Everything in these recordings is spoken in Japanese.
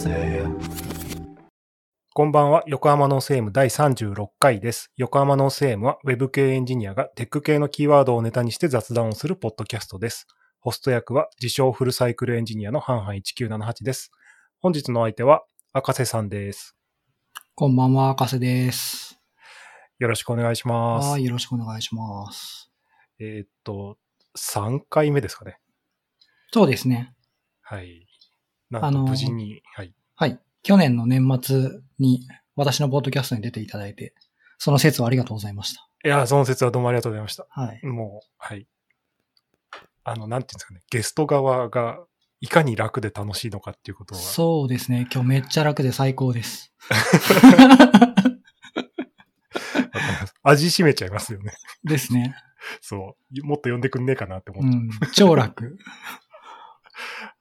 ぜ。こんばんは、横浜ノース M 第36回です。横浜ノース M は Web 系エンジニアがテック系のキーワードをネタにして雑談をするポッドキャストです。ホスト役は自称フルサイクルエンジニアのハンハン1978です。本日の相手は赤瀬さんです。こんばんは、赤瀬です。よろしくお願いします。はい、よろしくお願いします。えーっと、3回目ですかね。そうですね。はい。なんとあの無事に、はい。はい。去年の年末に私のポッドキャストに出ていただいて、その説はありがとうございました。いや、その説はどうもありがとうございました。はい。もう、はい。あの、なんていうんですかね、ゲスト側がいかに楽で楽しいのかっていうことは、そうですね。今日めっちゃ楽で最高です。味しめちゃいますよね。ですね。そう。もっと呼んでくんねえかなって思っうん。超楽。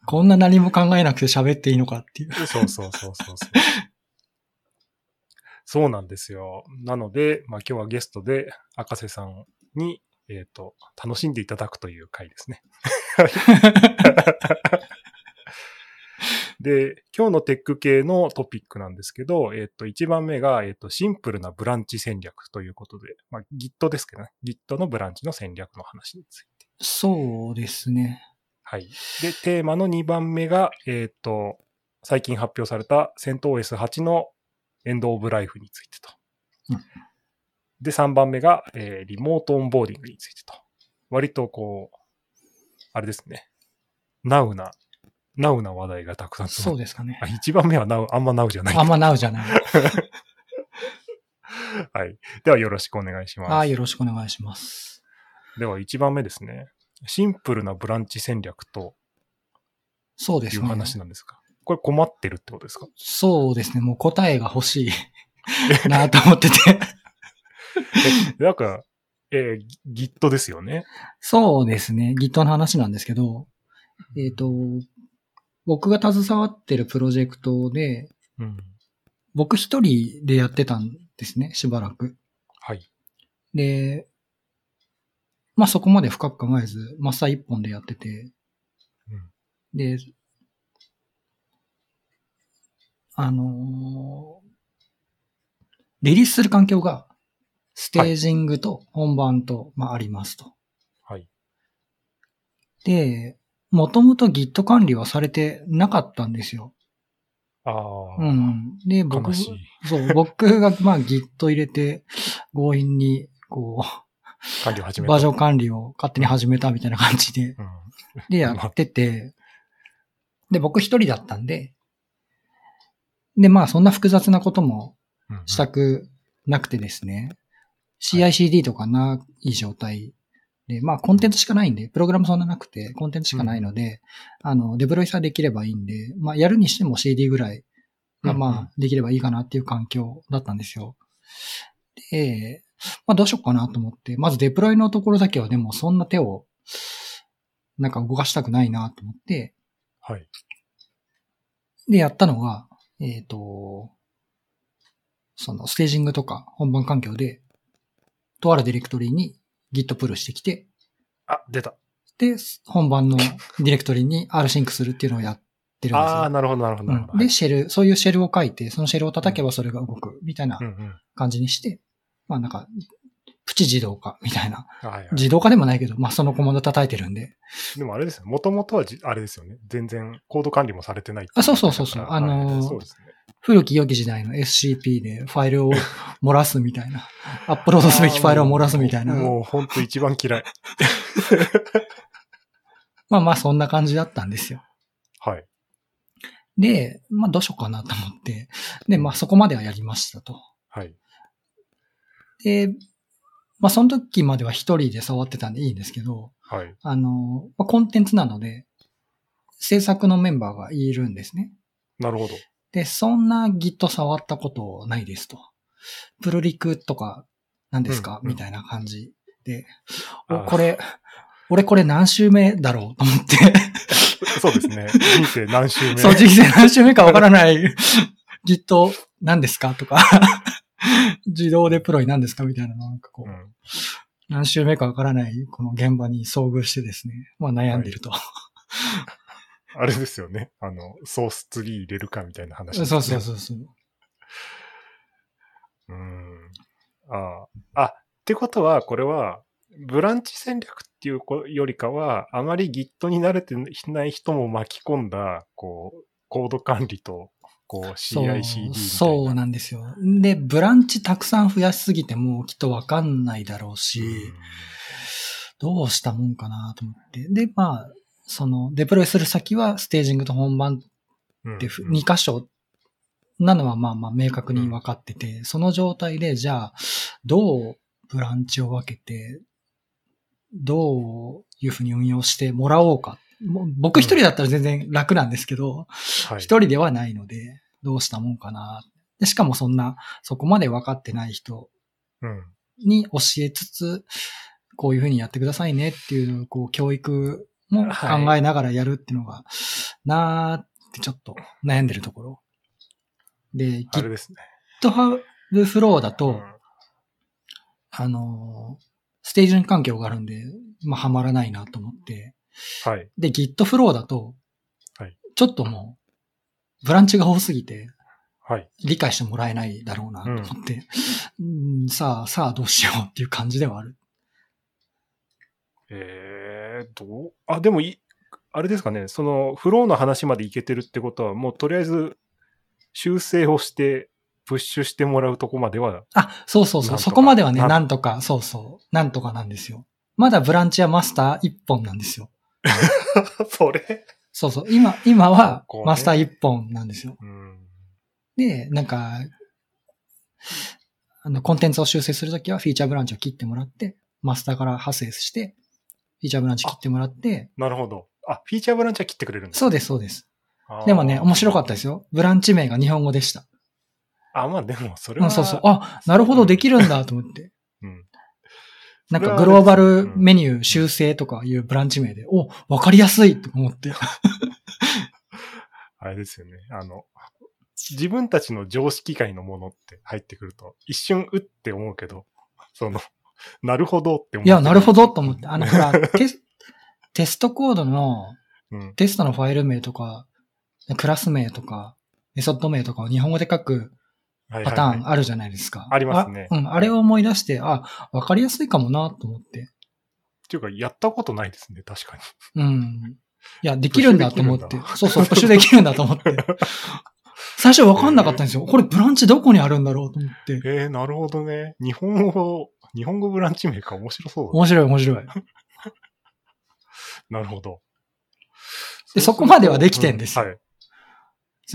こんな何も考えなくて喋っていいのかっていう。て、そうそうそうそうそう。そうなんですよ。なので、まあ今日はゲストで赤瀬さんに、えっ、と、楽しんでいただくという回ですね。で、今日のテック系のトピックなんですけど、えっ、と、1番目が、えっ、と、シンプルなブランチ戦略ということで、まあ Git ですけどね。Git のブランチの戦略の話について。そうですね。はい。で、テーマの2番目が、えっ、と、最近発表された CentOS8 のエンドオブライフについてと。うんで、3番目が、えーリモートオンボーディングについてと。割とこう、あれですね。ナウな、ナウな話題がたくさんそうですかねあ。1番目はナウ、あんまナウじゃない。あんまなうじゃない。はい。ではよろしくお願いします。はい、よろしくお願いします。では1番目ですね。シンプルなブランチ戦略というそうですね。話なんですが。これ困ってるってことですか？そうですね。もう答えが欲しい なと思ってて。えなんか、えー、Git ですよね。そうですね。Git の話なんですけど、えっ、と、僕が携わってるプロジェクトで、うん。僕一人でやってたんですね、しばらく。はい。で、まあそこまで深く考えず、マスター一本でやってて、うんで、あのーリリースする環境が、ステージングと本番と、まあありますと。はい。で、もともと Git 管理はされてなかったんですよ。ああ、うん。で、僕。そう、僕がまあ Git 入れて、強引に、こう、管理を始めた。バージョン管理を勝手に始めたみたいな感じで、うん。でやってて、で、僕一人だったんで、で、まあそんな複雑なこともうんしたくなくてですね、CICD とかない状態で、まあコンテンツしかないんで、プログラムそんななくて、コンテンツしかないので、あの、デプロイさえできればいいんで、まあやるにしても CD ぐらいがうんうん。まあできればいいかなっていう環境だったんですよ。で、まあどうしようかなと思って、まずデプロイのところだけはでもそんな手をなんか動かしたくないなと思って、はい。で、やったのが、えっ、と、そのステージングとか本番環境で、とあるディレクトリに Git プルしてきて、あ、出た。で、本番のディレクトリに R シンクするっていうのをやってるんですよ。ああ、なるほど、なるほど、で、シェル、そういうシェルを書いて、そのシェルを叩けばそれが動く、みたいな。感じにして、まあなんか、プチ自動化みたいな。はいはい。自動化でもないけど、まあそのコマンド叩いてるんで。でもあれですよ。もともとはじ、あれですよね。全然コード管理もされてないっていあそうそうそうそうあのーはいそうですね。古き良き時代の SCP でファイルを漏らすみたいな。アップロードすべきファイルを漏らすみたいな。もう本当一番嫌い。まあまあそんな感じだったんですよ。はい。で、まあどうしようかなと思って。で、まあそこまではやりましたと。はい。で、まあその時までは一人で触ってたんでいいんですけど、はい。あの、まあ、コンテンツなので、制作のメンバーがいるんですね。なるほど。で、そんな Git 触ったことないですと。プルリクとか何ですか、うんうんみたいな感じで、これ、俺これ何週目だろうと思って、そうですね。人生何周目？そう、人生何週目かわからない Git 何ですか？とか、自動デプロイ何ですかみたいな、なんかこう、うん。何週目かわからないこの現場に遭遇してですね、まあ悩んでると。あれですよね。あの、ソースツリー入れるかみたいな話、そうそうそうそう。うん。ああ。あ、ってことは、これは、ブランチ戦略っていうこよりかは、あまり Git に慣れてない人も巻き込んだ、こう、コード管理と、こう、そう CICD みたいな。そうなんですよ。で、ブランチたくさん増やしすぎてもきっとわかんないだろうし、どうしたもんかなと思って。で、まあ、その、デプロイする先はステージングと本番うんってふ2箇所なのはまあまあ明確に分かってて、その状態でじゃあ、どうブランチを分けて、どういうふうに運用してもらおうか。もう僕一人だったら全然楽なんですけど、はい。一人ではないので、どうしたもんかな。でしかもそんな、そこまで分かってない人うん。に教えつつ、こういうふうにやってくださいねっていうのを、こう、教育も考えながらやるっていうのが、なーってちょっと悩んでるところ。で、あれですね。GitHub Flow だと、うんあのー、ステージング環境があるんで、まあ、はまらないなと思って、はい。で、Git Flow だと、はいちょっともう、ブランチが多すぎて、はい。理解してもらえないだろうなと思って、うんさあ、さあどうしようっていう感じではある。えー、どう？あ、でもい、あれですかね、その、フローの話までいけてるってことは、もうとりあえず、修正をして、プッシュしてもらうとこまでは、あ、そうそうそう。そこまではね、ななんとか、そうそう。なんとかなんですよ。まだブランチはマスター1本なんですよ。それ？そうそう。今、今はマスター1本なんですよ。うん。で、なんか、あの、コンテンツを修正するときはフィーチャーブランチを切ってもらって、マスターから派生して、フィーチャーブランチ切ってもらって、なるほど。あ、フィーチャーブランチは切ってくれるんですそうです、そうです。でもね、面白かったですよ。よ。ブランチ名が日本語でした。あ、まあでも、それは。うん、そうそう。あ、なるほど、できるんだと思って。うん。なんかグローバルうんメニュー修正とかいうブランチ名で、お、わかりやすいと思って。あれですよね。あの、自分たちの常識界のものって入ってくると、一瞬うって思うけど、その、なるほどって思う。いや、なるほどと思って。あの、ほら、テステストコードの、うん。テストのファイル名とか、クラス名とか、メソッド名とかを日本語で書くはいパターンあるじゃないですか。ありますねあうん、あれを思い出して、あ、わかりやすいかもなと思って。っていうか、やったことないですね、確かに。うん。いや、できるんだと思ってそうそう、プッシュできるんだと思って。最初わかんなかったんですよ。これブランチどこにあるんだろうと思って。えー、なるほどね。日本語、日本語ブランチ名か面白そうだ。面白い面白い。なるほど。でそこまではできてんですようはい。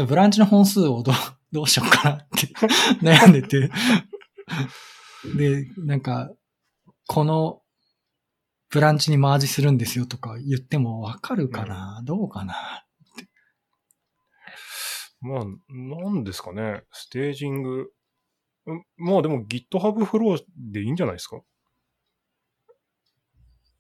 ブランチの本数をどう、どうしようかなって悩んでて。で、なんか、このブランチにマージするんですよとか言ってもわかるかな、どうかな？まあ、なんですかね。ステージング。うんまあでも GitHub フローでいいんじゃないですか？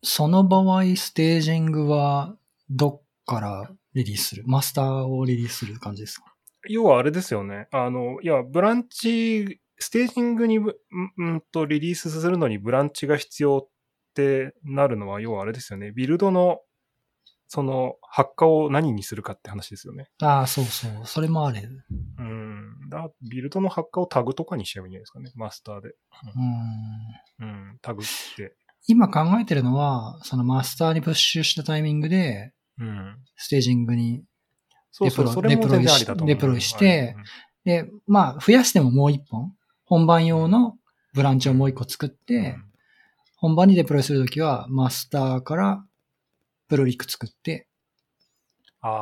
その場合、ステージングはどっからリリースする？マスターをリリースする感じですか？要はあれですよね。あの、いや、ブランチ、ステージングにぶ、うんうんとリリースするのにブランチが必要ってなるのは、要はあれですよね。ビルドの、その、発火を何にするかって話ですよね。ああ、そうそう。それもあれ。ううん。だビルドの発火をタグとかにしちゃえばいいんじゃないですかね。マスターで。ん。うん。タグって。今考えてるのは、そのマスターにプッシュしたタイミングで、うん。ステージングに。そうそう、デプロそれも全然ありだと思う。デプロイしてはいで、まあ、増やしてももう一本。本番用のブランチをもう一個作って、本番にデプロイするときは、マスターからプロリック作って、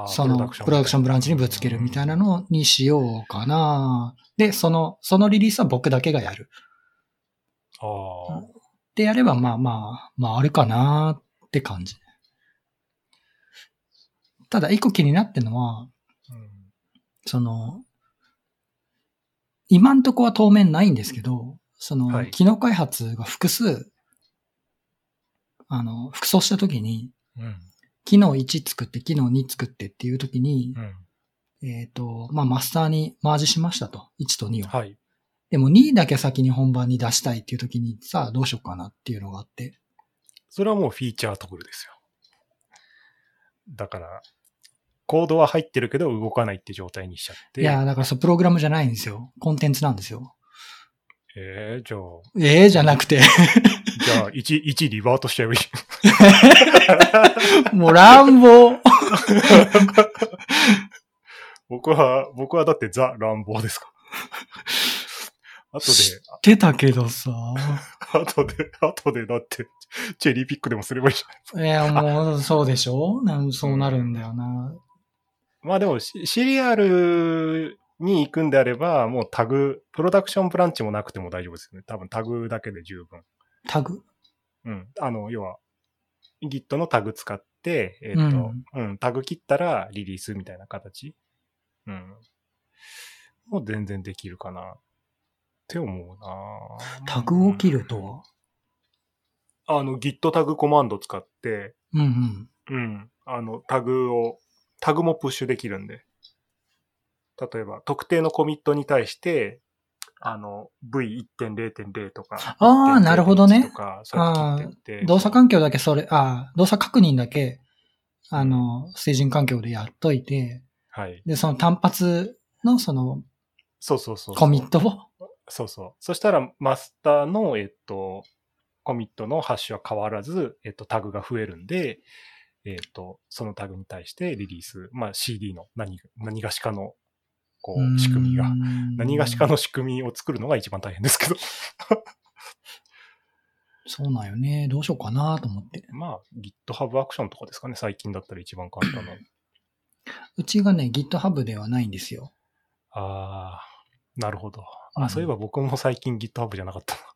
そのプロダクションブランチにぶつけるみたいなのにしようかな。で、その、そのリリースは僕だけがやる。ああ。でやれば、まあまあ、まああるかなって感じ。ただ、一個気になってるのは、うんその、今んとこは当面ないんですけど、その、はい機能開発が複数、あの、複装したときに、うん。機能1作って、機能2作ってっていうときにう、ん。えっ、と、まあ、マスターにマージしましたと。1と2を。はい。でも2だけ先に本番に出したいっていうときに、さあどうしようかなっていうのがあって。それはもうフィーチャートグルですよ。だから、コードは入ってるけど動かないって状態にしちゃって。いや、だからそう、プログラムじゃないんですよ。コンテンツなんですよ。えー、じゃあ、ええじゃなくて、じゃあ、1、1リバートしちゃえばいい。もう乱暴。僕は、僕はだってザ・乱暴ですか。後で、知ってたけどさ。後で、後でだって、チェリーピックでもすればいいじゃないいや、もう、そうでしょ？なんそうなるんだよな。まあでもシ、シリアルに行くんであれば、もうタグ、プロダクションブランチもなくても大丈夫ですよね。多分タグだけで十分。タグ？うん。あの、要は、Git のタグ使って、えっ、と、うんうん、タグ切ったらリリースみたいな形。うん。もう全然できるかな。って思うなタグを切るとは？あの、Git タグコマンド使って、うんうん。うん。あの、タグを、タグもプッシュできるんで。例えば、特定のコミットに対して、あの、V1.0.0 とか。ああ、なるほど1.0.1ねと。か。動作環境だけそれ、ああ、動作確認だけ、あの、ステージング環境でやっといて、はい。で、その単発のそのそうそうそう。コミットを、そうそう。そしたら、マスターの、えっと、コミットのハッシュは変わらず、えっと、タグが増えるんで、えっと、そのタグに対してリリース、まあ CD の何、何がしかの、こう、仕組みが、何がしかの仕組みを作るのが一番大変ですけど。そうなんよね。どうしようかなと思って。まあ、GitHub アクションとかですかね、最近だったら一番簡単なの。うちがね、GitHub ではないんですよ。ああ、なるほど。あ、うんそういえば僕も最近 GitHub じゃなかったな。そう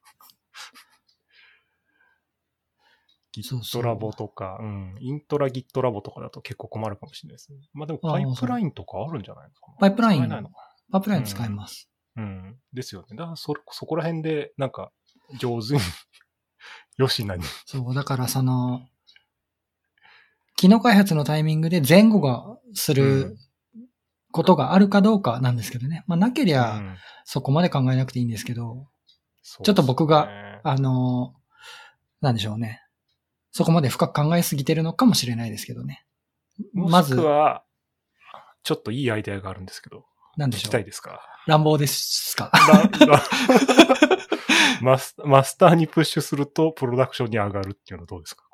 そう Git ラボとか、うん、イントラ Git ラボとかだと結構困るかもしれないですね。まあでもパイプラインとかあるんじゃないのか？な。パイプラインパイプライン使います。な。うん。ですよね。だからそ、そこら辺で、なんか、上手に、よしなに。そう、だからその、機能開発のタイミングで前後がすることがあるかどうかなんですけどね。まあなけりゃうんそこまで考えなくていいんですけど、そうちょっと僕があの、なんでしょうね。そこまで深く考えすぎてるのかもしれないですけどね。まずく、は、ちょっといいアイデアがあるんですけど、聞きなんでしょう？たいですか？乱暴ですか？マスマスターにプッシュするとプロダクションに上がるっていうのはどうですか？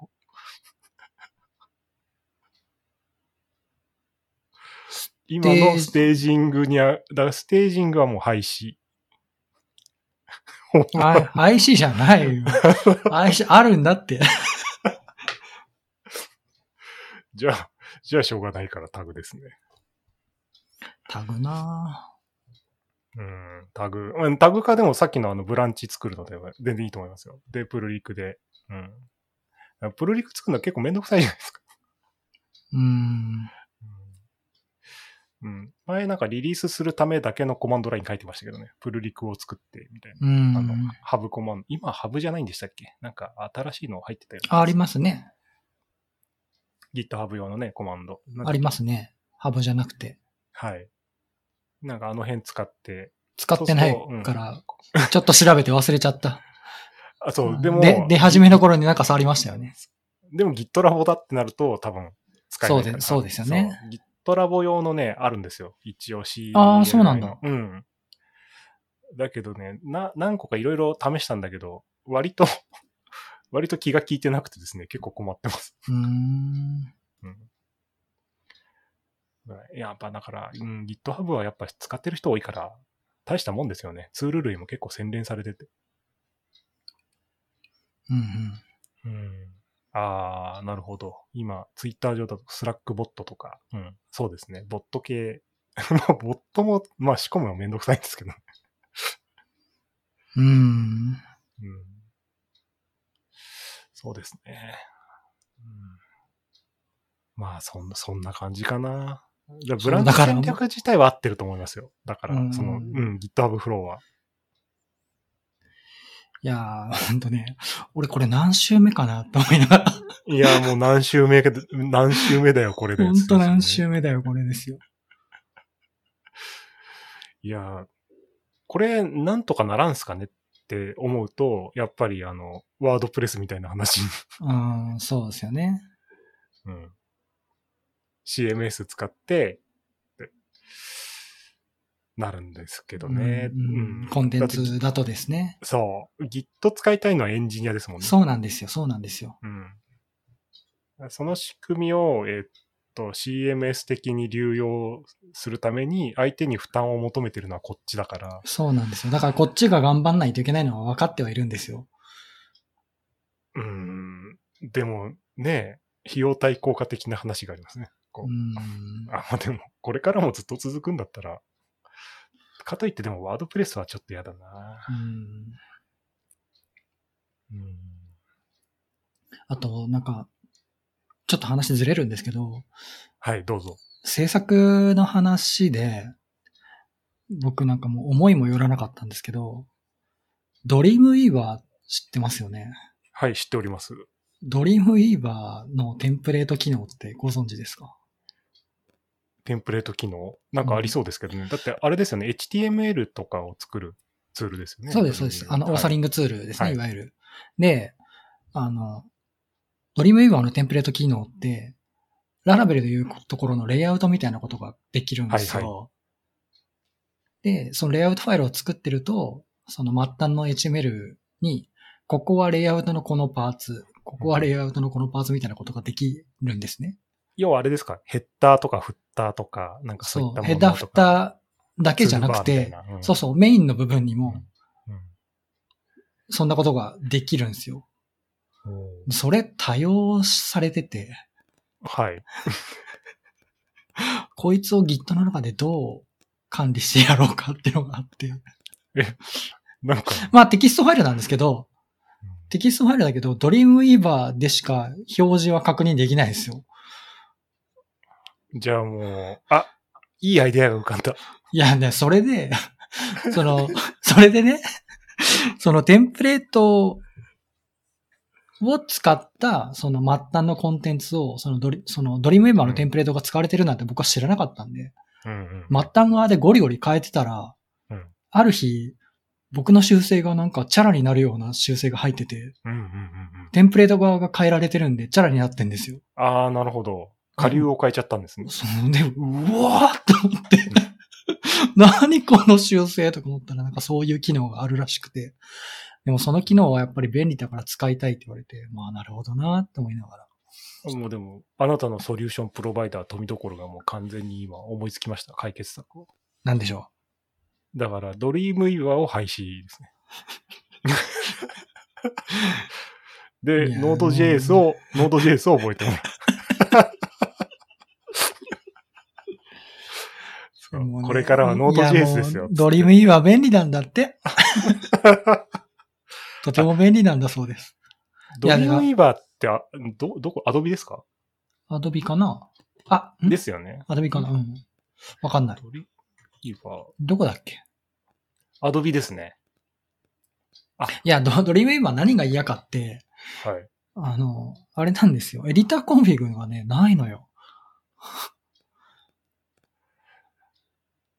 今のステージングにあ、だからステージングはもう廃止。あ IC じゃないよ。IC あるんだって。じゃあ、じゃあしょうがないからタグですね。タグなうん、タグ。うんタグ化でもさっきのあのブランチ作るのでは全然いいと思いますよ。で、プルリクで。うん。プルリク作るのは結構めんどくさいじゃないですか。ぁうん。うん。前なんかリリースするためだけのコマンドライン書いてましたけどね。プルリクを作って、みたいな。うん。あの、ハブコマンド。今ハブじゃないんでしたっけ？なんか新しいの入ってたよ、あありますね。GitHub 用のね、コマンド。ありますね。ハブじゃなくて。はい。なんかあの辺使って。使ってないから、ちょっと調べて忘れちゃった。あ、そう、でも。で、出始めの頃になんか触りましたよね。でも Git ラボだってなると多分使えない。そうでそうですよねそう。Git ラボ用のね、あるんですよ。一応 C。あーそうなんだうん。だけどね、な、何個かいろいろ試したんだけど、割と、割と気が利いてなくてですね、結構困ってます。うーん。うん。やっぱだから、うん、GitHub はやっぱ使ってる人多いから、大したもんですよね。ツール類も結構洗練されてて。うんうん。うん。ああ、なるほど。今、ツイッター上だと Slack ボットとか、うん、そうですね。ボット系。まあ、ボットも、まあ、仕込むのめんどくさいんですけど。うん。うん。そうですね。うん、まあ、そんな、そんな感じかな。じブランチだから戦略自体は合ってると思いますよ。だからう、んその、うん、GitHub フローは。いやー、ほんとね、俺これ何週目かなと思いながら。いや、もう何週目かで、何週目だよ、これで。ほんと何週目だよ、これですよ。いや、これ、なんとかならんすかねって思うと、やっぱりあの、ワードプレスみたいな話に。うん、そうですよね。うん。CMS 使って、ってなるんですけどね。うんうんコンテンツだとですね。そう。Git 使いたいのはエンジニアですもんね。そうなんですよ、そうなんですよ。うん。その仕組みを、えっと、CMS 的に流用するために、相手に負担を求めてるのはこっちだから、そうなんですよ。だからこっちが頑張んないといけないのは分かってはいるんですよ。うん。でも、ね、費用対効果的な話がありますね。こう。うんあ、まあでも、これからもずっと続くんだったら、かといってでもワードプレスはちょっと嫌だな。うんうん。あと、なんか、ちょっと話ずれるんですけど、はい、どうぞ。制作の話で、僕なんかもう思いもよらなかったんですけど、ドリームウィーバー知ってますよね？はい、知っております。ドリームウィーバーのテンプレート機能ってご存知ですか？テンプレート機能？なんかありそうですけどね。だってあれですよね、HTML とかを作るツールですよね。そうです、そうです。あの、オーサリンングツールですね、はいい、わゆる。で、あの、ドリームウィーバーのテンプレート機能って、ララベルでいうところのレイアウトみたいなことができるんですよ。はいで、そのレイアウトファイルを作ってると、その末端の HTML に、ここはレイアウトのこのパーツ、ここはレイアウトのこのパーツみたいなことができるんですね。要はあれですか、ヘッダーとかフッターとか、なんかそういっそう。たものとか。ヘッダー、フッターだけじゃなくて、うんそうそう、メインの部分にも、うんそんなことができるんですよ。それ多用されてて、はい。こいつを Git の中でどう管理してやろうかっていうのがあって。なんか、まあテキストファイルなんですけど、テキストファイルだけど、 Dreamweaver でしか表示は確認できないですよ。じゃあもう、あ、いいアイデアが浮かんだ。いやね、それで、その、それでね、そのテンプレートを使った、その末端のコンテンツを、そのドリ、そのドリームウィーバーのテンプレートが使われてるなんて僕は知らなかったんで、うんうん。末端側でゴリゴリ変えてたら、うんある日、僕の修正がなんかチャラになるような修正が入ってて、うんうんうんうん。テンプレート側が変えられてるんで、チャラになってんですよ。ああ、なるほど。下流を変えちゃったんですね。そので、うわーって思って、何この修正とか思ったらなんかそういう機能があるらしくて、でもその機能はやっぱり便利だから使いたいって言われて、まあなるほどなって思いながら。もうでも、あなたのソリューションプロバイダー富所がもう完全に今思いつきました。解決策を。なんでしょだから、 Dreamweaver を廃止ですね。で、ノード JS を、ノード JS を覚えて もらう。ねこれからはノードいや JS ですよ。 Dreamweaver は便利なんだって。とても便利なんだそうです。ドリームイワーってあ、ど、どこ、アドビですか？アドビかな？あ、ん？ですよね。アドビかな？うん。わかんない。 Dreamweaver、どこだっけ？アドビですね。いや、ド Dreamweaver は何が嫌かって、はい。あの、あれなんですよ。 EditorConfig がね、ないのよ。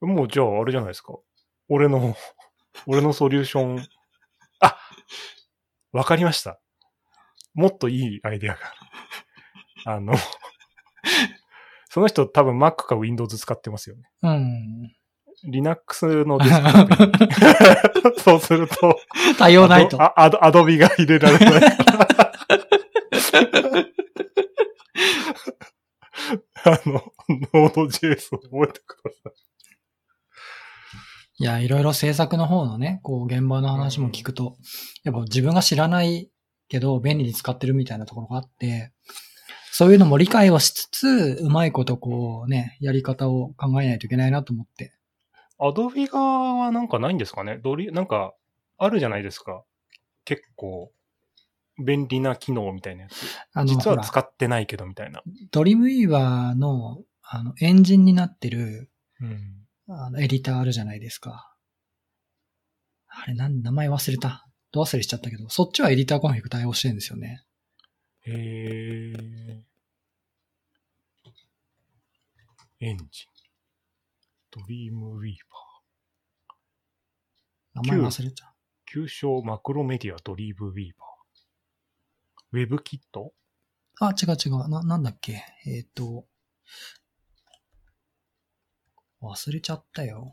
もうじゃああれじゃないですか。俺の、俺のソリューション。あわかりました。もっといいアイデアがある。あの、その人多分 Mac か Windows 使ってますよね。うん。Linux のデスクトップに そうすると、多用ないと。あアドアドビが入れられない。あの、ノード JS を覚えてください。いや、いろいろ制作の方のね、こう、現場の話も聞くと、やっぱ自分が知らないけど、便利に使ってるみたいなところがあって、そういうのも理解をしつつ、うまいことこうね、やり方を考えないといけないなと思って。Adobe 側はなんかないんですかね？ドリ、なんか、あるじゃないですか。結構、便利な機能みたいなやつ。あの、実は使ってないけどみたいな。 Dreamweaver の、あの、エンジンになってる、うん。あの、エディターあるじゃないですか。あれ、なん、名前忘れた。ど忘れしちゃったけど、そっちは EditorConfig 対応してるんですよね。へー。エンジン。ドリームウィーバー。名前忘れちゃう。旧称マクロメディアドリームウィーバー。ウェブキット？あ、違う違う。な、なんだっけ？えっ、と、忘れちゃったよ。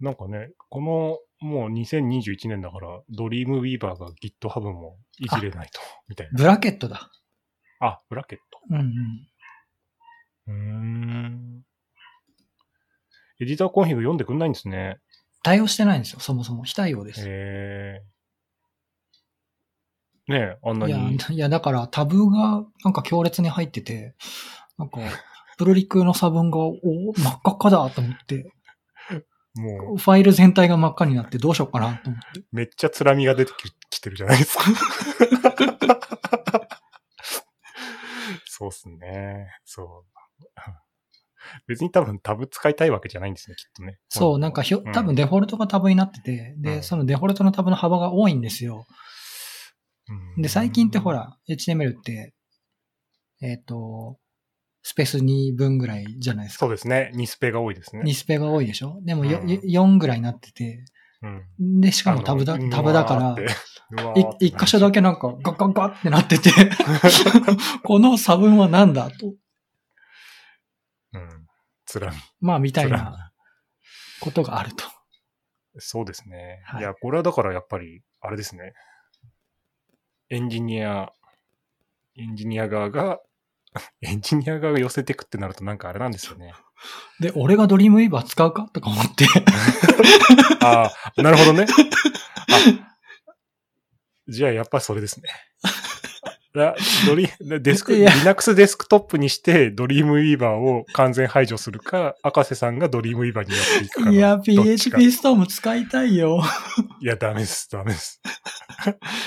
なんかね、この、もう2021年だから、ドリームウィーバーが GitHub もいじれないと、みたいな。 Brackets だ。あ、ブラケット。うんうん。うーん。 EditorConfig 読んでくんないんですね。対応してないんですよ、そもそも。非対応です。へえ。ねえ、あんないやに。、いや、だからタブがなんか強烈に入ってて、なんか、プルリクの差分が、お真っ赤っかだと思って、もう、ファイル全体が真っ赤になってどうしようかなと思って。めっちゃつらみが出てききてるじゃないですか。そうっすね。そう。別に多分タブ使いたいわけじゃないんですね、きっとね。そう、なんかひょ、うん多分デフォルトがタブになってて、で、うんそのデフォルトのタブの幅が多いんですよ。うんで、最近ってほ、ら、HTML って、えっ、と、スペース2分ぐらいじゃないですか。そうですね。2スペが多いですね。2スペが多いでしょ？でもよ、うん4ぐらいになってて、うん。で、しかもタブだ、タブだから、、一箇所だけなんかガッガッガッってなってて、この差分は何だと。うん。つらみ。まあ、みたいなことがあると。み。そうですね。はいいや、これはだからやっぱり、あれですね。エンジニア、エンジニア側が、エンジニア側が寄せてくってなるとなんかあれなんですよね。で、俺が Dreamweaver 使うかとか思って。ああ、なるほどね。あじゃあやっぱそれですね。らドリ デスク、Linux デスクトップにして Dreamweaver を完全排除するか、赤瀬さんが Dreamweaver にやっていくかの。いや、PHP ストーム使いたいよ。いや、ダメです、ダメです。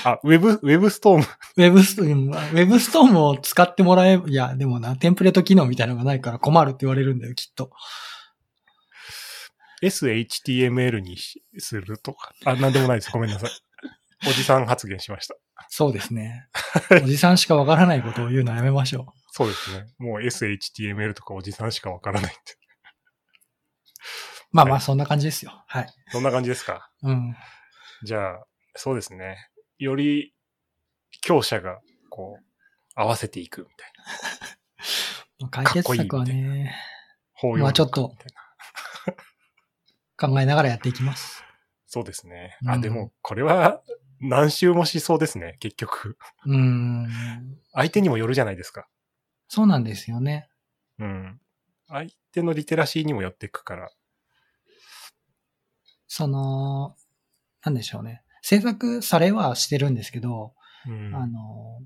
あ、ウェブ、 WebStorm。WebStorm、WebStorm を使ってもらえ、いや、でもな、テンプレート機能みたいなのがないから困るって言われるんだよ、きっと。SHTML にしするとか。あ、なんでもないです。ごめんなさい。おじさん発言しました。そうですね。おじさんしかわからないことを言うのはやめましょ そうですね。もう SHTML とかおじさんしかわからないって。う。まあまあ、はいそんな感じですよ。はい。そんな感じですか？うん。じゃあ、そうですね。より強者が、こう、合わせていくみたいな。解決策はね、包まあちょっと 考えながらやっていきます。そうですね。あ、うんでも、これは何周もしそうですね、結局。うーん。相手にもよるじゃないですか。そうなんですよね。うん。相手のリテラシーにもよっていくから。その、なんでしょうね。制作されはしてるんですけど、うん。あの、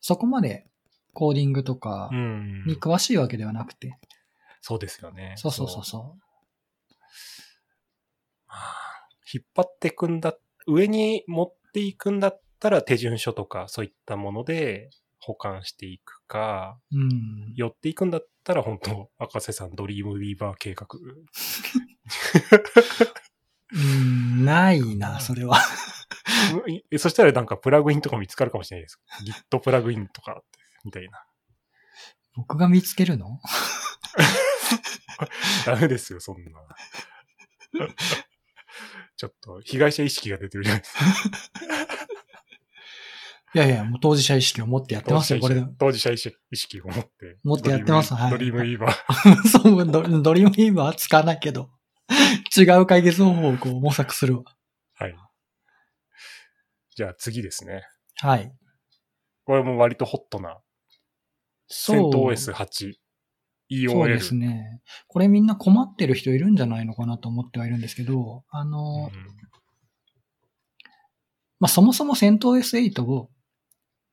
そこまでコーディングとかうん。に詳しいわけではなくて。そうですよね。そうそうそうそまあ引っ張っていくんだ、上に持っていくんだったら手順書とかそういったもので保管していくか、う。うん。寄っていくんだったら本当赤瀬さんドリームウィーバー計画。うん、ないな、それは。えそしたらなんかプラグインとか見つかるかもしれないです。Git プラグインとかみたいな。僕が見つけるの？ダメですよ、そんな。ちょっと被害者意識が出てるじゃないですか。いやいや、もう当事者意識を持ってやってますよ、これで。当事者意識意識を持って。持ってやってますはいドリームドリーバー。そうド、ドリームウィ ーバーは使わないけど、違う解決方法をこう模索するわ。はい。じゃあ次ですね。はい。これも割とホットな。そう。セント OS8。EOL。そうですね。これみんな困ってる人いるんじゃないのかなと思ってはいるんですけど、あうの、んまあ、そもそもセント OS8 を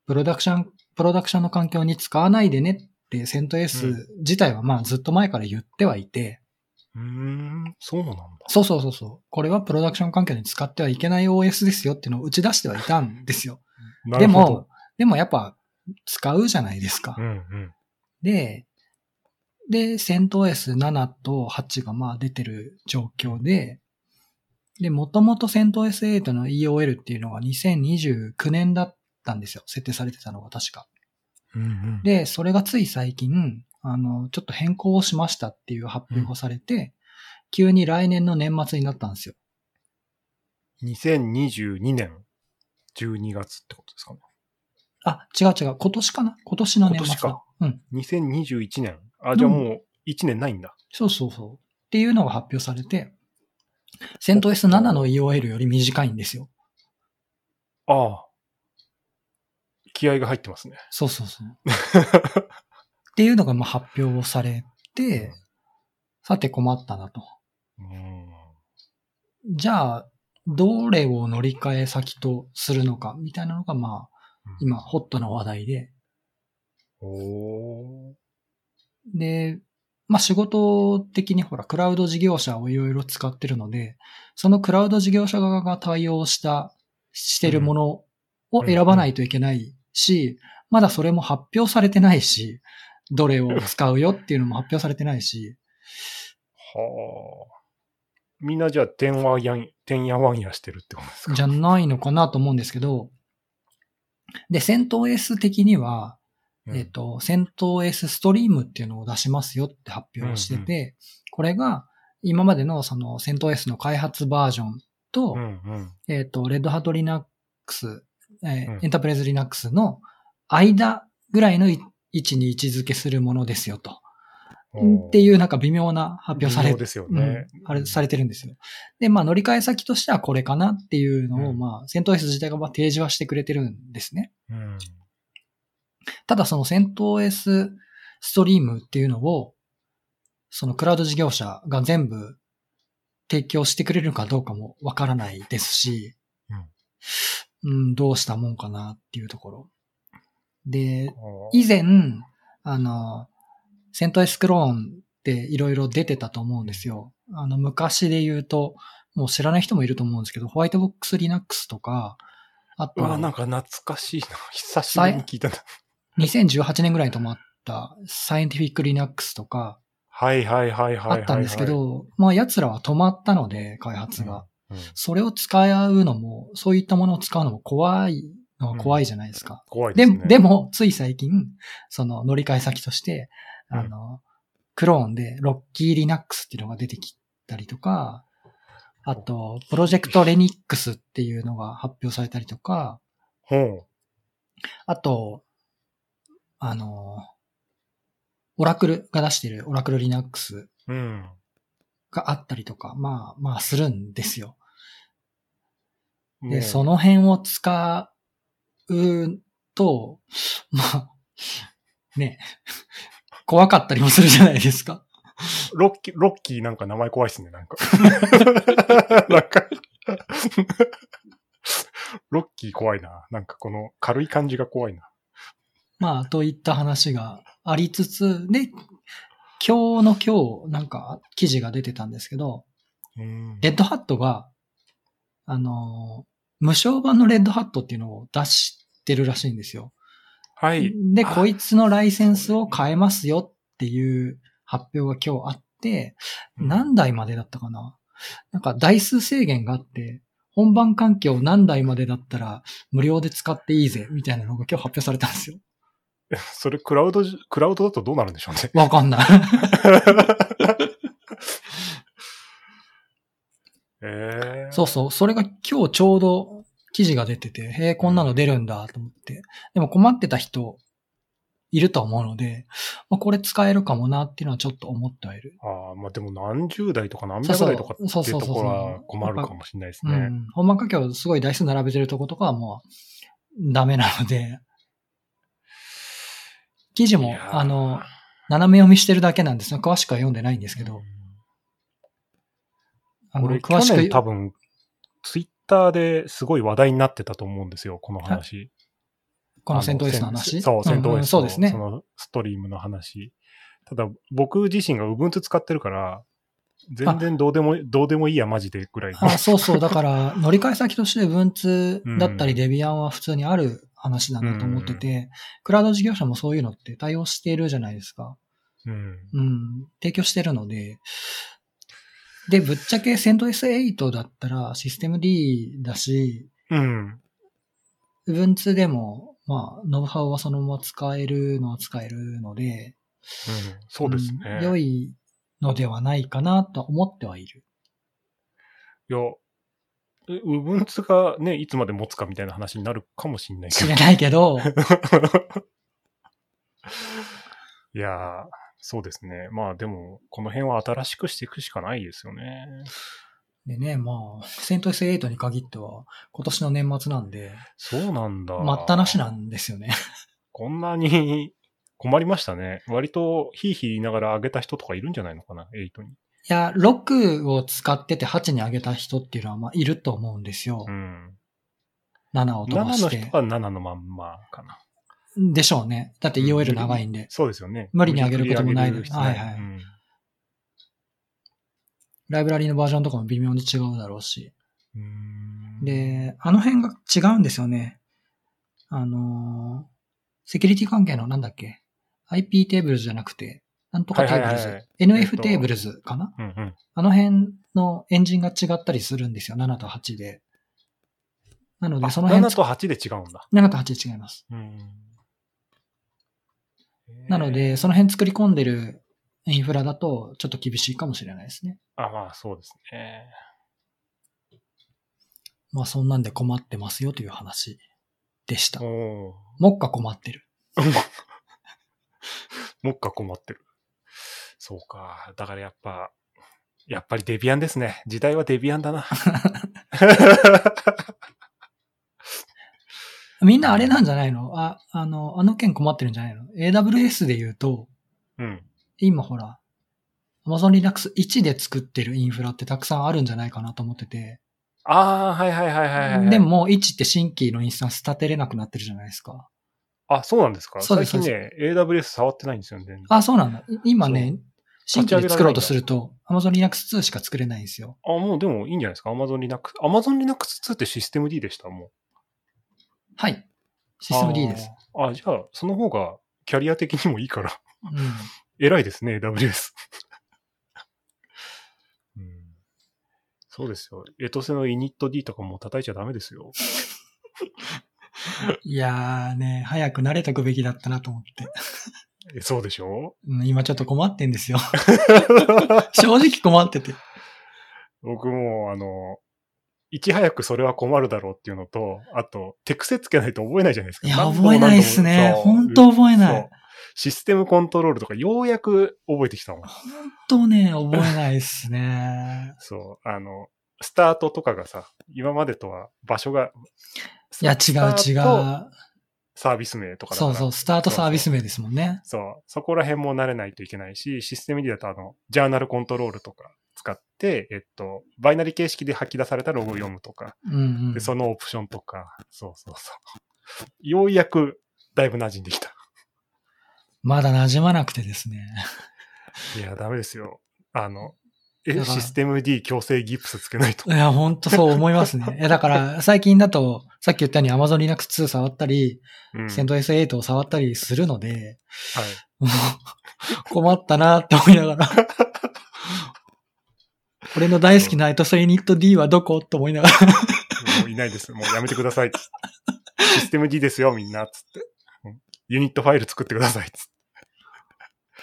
プロダクション、プロダクションの環境に使わないでねってセント S 自体はまあずっと前から言ってはいて、うーん、そうなんだ。そうそうそうそう。これはプロダクション環境に使ってはいけない OS ですよっていうのを打ち出してはいたんですよ。でなるほども、、でもやっぱ使うじゃないですかう。んうん。で、で、セント S7 と8がまあ出てる状況で、で、もともとセント S8 の EOL っていうのが2029年だったんですよ。設定されてたのが確か。うんうん、で、それがつい最近、あの、ちょっと変更をしましたっていう発表をされて、急に来年の年末になったんですよ。2022年12月ってことですかね。あ、違う違う。今年かな？今年の年末だ。今年かうん。2021年。あ、じゃあもう1年ないんだ。そうそうそう。っていうのが発表されて、セント S7 の EOL より短いんですよ。ああ。気合が入ってますね。そうそうそう。っていうのがまあ発表されて、さて困ったなと。うん。じゃあ、どれを乗り換え先とするのか、みたいなのがまあ、今、ホットな話題で、おー。で、まあ仕事的にほら、クラウド事業者をいろいろ使ってるので、そのクラウド事業者側が対応した、してるものを選ばないといけないし、まだそれも発表されてないし、どれを使うよっていうのも発表されてないし、はあ。みんなじゃあ、てんわやん、てんやわんやしてるってことですか？じゃないのかなと思うんですけど、で、戦闘 S 的には、うんえっ、と、戦闘 S ストリームっていうのを出しますよって発表してて、これが今までのその戦闘 S の開発バージョンと、うんうん。えっ、と、レッドハット Linux、えーうんエンタープライズ Linux の間ぐらいの位置に位置づけするものですよと。ってういうなんか微妙な発表されですよね。うん、あれされてるんですよ。で、まあ乗り換え先としてはこれかなっていうのを、うんまあ、セント S 自体がまあ提示はしてくれてるんですね。うん。ただそのセント S ストリームっていうのを、そのクラウド事業者が全部提供してくれるかどうかもわからないですし、うん、どうしたもんかなっていうところ。で、以前、あの、セント S クローンっていろいろ出てたと思うんですよ。あの、昔で言うと、もう知らない人もいると思うんですけど、ホワイトボックス Linux とか、あと、うわ、なんか懐かしいな。久しぶりに聞いたな。2018年ぐらいに止まったサイエンティフィック Linux とかはいはいはいはいはい。あったんですけ、ど、まあ奴らは止まったので、開発が。うん、それを使うのも、そういったものを使うのも怖いのは怖いじゃないですか。で怖いですね。で、も、つい最近、その乗り換え先として、うんあの、クローンでロッキー Linux っていうのが出てきたりとか、あと、プロジェクトレニックスっていうのが発表されたりとか、ほう。あと、あの、オラクルが出してるオラクル Linux うん。があったりとか、まあまあするんですよ。で、その辺を使うと、まあ、ね、怖かったりもするじゃないですか。ロッキー、ロッキーなんか名前怖いっすね、なんか。なんか、ロッキー怖いな。なんかこの軽い感じが怖いな。まあ、といった話がありつつ、で、今日の今日、なんか記事が出てたんですけど、うんレッドハットが、あの、無償版のレッドハットっていうのを出してるらしいんですよ。はい。で、あこいつのライセンスを変えますよっていう発表が今日あって、何台までだったかな？なんか台数制限があって、本番環境何台までだったら無料で使っていいぜ、みたいなのが今日発表されたんですよ。それクラウドじ、クラウドだとどうなるんでしょうね。わかんない。ええそうそう。それが今日ちょうど記事が出てて、へえ、こんなの出るんだと思って。でも困ってた人いると思うので、まあ、これ使えるかもなっていうのはちょっと思ってはいる。ああ、まあでも何十台とか何百台とかっていうところは困るかもしれないですね。うん。本番環境すごい台数並べてるとことかはもうダメなので、記事もあの、斜め読みしてるだけなんですよ。詳しくは読んでないんですけど、あのこれ、詳しく、多分、ツイッターですごい話題になってたと思うんですよ、この話。この戦闘 S の話？そう、戦闘んん S のそうですねそ。のストリームの話。ただ、僕自身が Ubuntu 使ってるから、全然どうでも、どうでもいいや、マジで、ぐらいの。あそうそう。だから、乗り換え先として Ubuntu だったりうん Debian は普通にある話なんだと思ってて、クラウド事業者もそういうのって対応しているじゃないですか。うん。うん。提供してるので、で、ぶっちゃけ CentOS8 だったらシステム D だし、うん。Ubuntu でも、まあ、ノウハウはそのまま使えるのは使えるので、うんそうですね。ん良いのではないかなと思ってはいる。いや、え Ubuntu がね、いつまで持つかみたいな話になるかもしれないけど。知れないけど、いやー、そうですね。まあでも、この辺は新しくしていくしかないですよね。でね、まあ、セント S8 に限っては、今年の年末なんで、そうなんだ。待ったなしなんですよね。こんなに困りましたね。割とヒーヒー言いながら上げた人とかいるんじゃないのかな、8に。いや、6を使ってて8に上げた人っていうのは、まあ、いると思うんですよう。ん。7を飛ば7しての人。は7のまんまかな。でしょうね。だって EOL 長いんで。そうですよね。無理に上げることもない無理くり上げる必要はいはいうんライブラリーのバージョンとかも微妙に違うだろうし。うで、あの辺が違うんですよね。あのーセキュリティ関係のなんだっけ ?IP テーブルズじゃなくて、なんとかテーブルズ。はいはいはいえっ NF とテーブルズかな、うんうん。あの辺のエンジンが違ったりするんですよ。7と8で。なので、あその辺、7と8で違うんだ。7と8で違います。うんなので、、その辺作り込んでるインフラだと、ちょっと厳しいかもしれないですね。あ、まあそうですね。まあ、そんなんで困ってますよという話でした。もっか困ってる。もっか困ってる。そうか。だからやっぱ、やっぱりデビアンですね。時代はデビアンだな。みんなあれなんじゃないの？あ、あの、あの件困ってるんじゃないの ?AWS で言うと、うん。今ほら、Amazon Linux 1で作ってるインフラってたくさんあるんじゃないかなと思ってて、ああ、はいはいはいはいはい。でも、もう1って新規のインスタンス立てれなくなってるじゃないですか。あ、そうなんですか？そうです最近ね、AWS 触ってないんですよね。あ、そうなんだ。い今ね新規で作ろうとすると、Amazon Linux 2しか作れないんですよ。あ、もうでもいいんじゃないですか ?Amazon Linux。Amazon Linux 2ってシステム D でした？もう。はい。システム D です。あじゃあ、その方がキャリア的にもいいから。うん。偉いですね、AWS。うん、そうですよ。エトセの initD とかも叩いちゃダメですよ。いやーね、早く慣れとくべきだったなと思って。えそうでしょ？うん今ちょっと困ってんですよ。正直困ってて。僕も、あの、いち早くそれは困るだろうっていうのと、あと、手癖つけないと覚えないじゃないですか。いや、覚えないっすね。本当覚えない。システムコントロールとかようやく覚えてきたもん。本当ね、覚えないっすね。そう。あの、スタートとかがさ、今までとは場所が。いや、違う違う。サービス名とかだから。そうそう、スタートサービス名ですもんね。そう。そこら辺も慣れないといけないし、システム D だとあの、ジャーナルコントロールとか使って、えっと、バイナリ形式で吐き出されたログを読むとか、うんうんで、。そのオプションとか、そうそうそう。ようやく、だいぶ馴染んできた。まだ馴染まなくてですね。いや、ダメですよ。あの、え、システム D 強制ギプスつけないとい。や、本当そう思いますね。いや、だから、最近だと、さっき言ったように Amazon Linux 2触ったり、うん。セント S8 を触ったりするので、はい。困ったなって思いながら。俺の大好きなエトソユニット D はどこ？と思いながら。もういないです。もうやめてください。システム D ですよ、みんな。つって。うんユニットファイル作ってください。つって。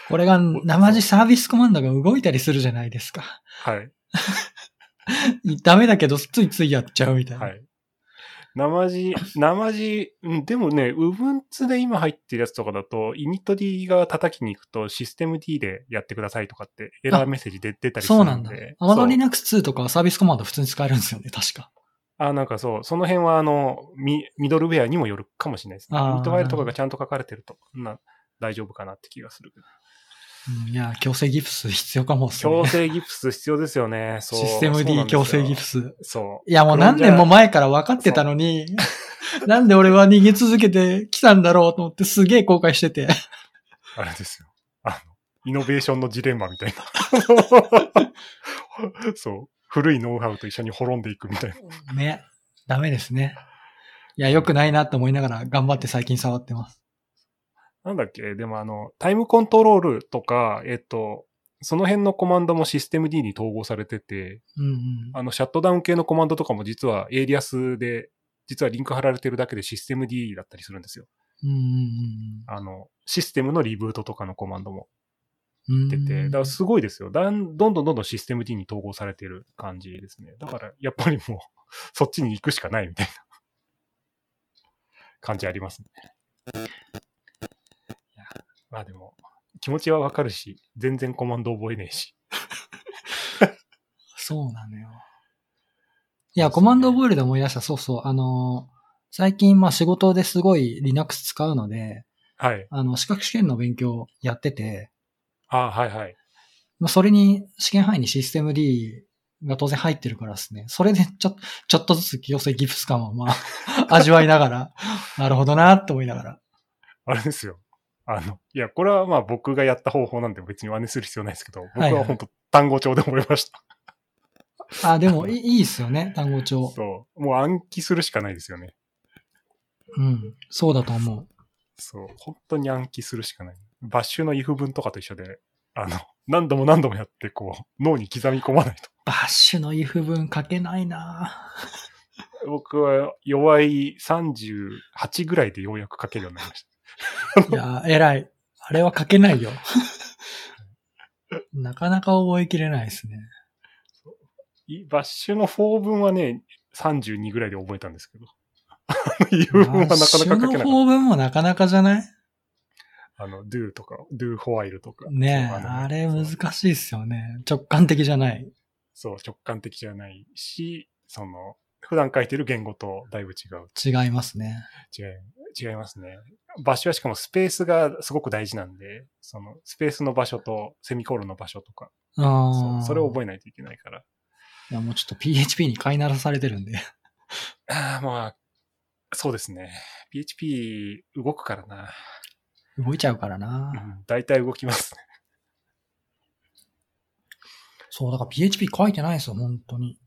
これが生地サービスコマンドが動いたりするじゃないですか。はい。ダメだけど、ついついやっちゃうみたいな。はい。生地、生地、うんでもね、Ubuntu で今入ってるやつとかだと、initd が叩きに行くと、システム D でやってくださいとかって、エラーメッセージで出たりするそうなんだ。で。Amazon Linux 2とかはサービスコマンド普通に使えるんですよね、確か。あ、なんかそう、その辺はあの、ミミドルウェアにもよるかもしれないですね。あーユニットファイルとかがちゃんと書かれてると、な大丈夫かなって気がする。うんいや、強制ギプス必要かもね。強制ギプス必要ですよね。そう。システム D 強制ギプス。そう。いや、もう何年も前から分かってたのに、なんで俺は逃げ続けてきたんだろうと思ってすげえ後悔してて。あれですよ。あの、イノベーションのジレンマみたいな。そう。古いノウハウと一緒に滅んでいくみたいな。ね。ダメですね。いや、良くないなと思いながら頑張って最近触ってます。なんだっけ？でもあの、タイムコントロールとか、えっと、その辺のコマンドもシステム D に統合されてて、うんうん。あの、シャットダウン系のコマンドとかも実はエイリアスで、実はリンク貼られてるだけでシステム D だったりするんですよ。うんうんうんあの、システムのリブートとかのコマンドも。ってて、だからすごいですよ。だんどんどんどんどんシステム D に統合されてる感じですね。だから、やっぱりもう、そっちに行くしかないみたいな感じありますね。まあでも、気持ちはわかるし、全然コマンド覚えねえし。そうなのよ。いや、コマンド覚えるで思い出した。そうそう。あのー最近、まあ仕事ですごい Linux 使うので、はい。あの、資格試験の勉強やってて、あはいはい。まあそれに試験範囲にシステム D が当然入ってるからですね。それでちょ、ちょっとずつ清瀬ギプス感をまあ、味わいながら、なるほどなって思いながら。あれですよ。あの、いや、これはまあ僕がやった方法なんで別に真似する必要ないですけど、僕はいははい本当単語帳で覚えました。あ、でもいいいいっすよね、単語帳。そう。もう暗記するしかないですよね。うん。そうだと思う。そう。本当に暗記するしかない。バッシュの if 文とかと一緒で、あの、何度も何度もやって、こう、脳に刻み込まないと。バッシュの if 文書けないな僕は弱い38ぐらいでようやく書けるようになりまし いや、偉い。あれは書けないよ。なかなか覚えきれないですね。バッシュの4文はね、32ぐらいで覚えたんですけど。if 文はなかなか書けなかった。バッシュの法文もなかなかじゃない？あの、do とか、do while とか。ねえ、あれ難しいっすよね。直感的じゃない。そう、直感的じゃないし、その、普段書いてる言語とだいぶ違う。違いますね。違い、違いますね。場所はしかもスペースがすごく大事なんで、その、スペースの場所とセミコロンの場所とか、あそうそれをえ覚えないといけないから。いや、もうちょっと PHP に飼いならされてるんで。ああ、まあ、そうですね。PHP 動くからな。動いちゃうからうな。ん、大体動きますね。そう、だから PHP 書いてないですよ、本当に。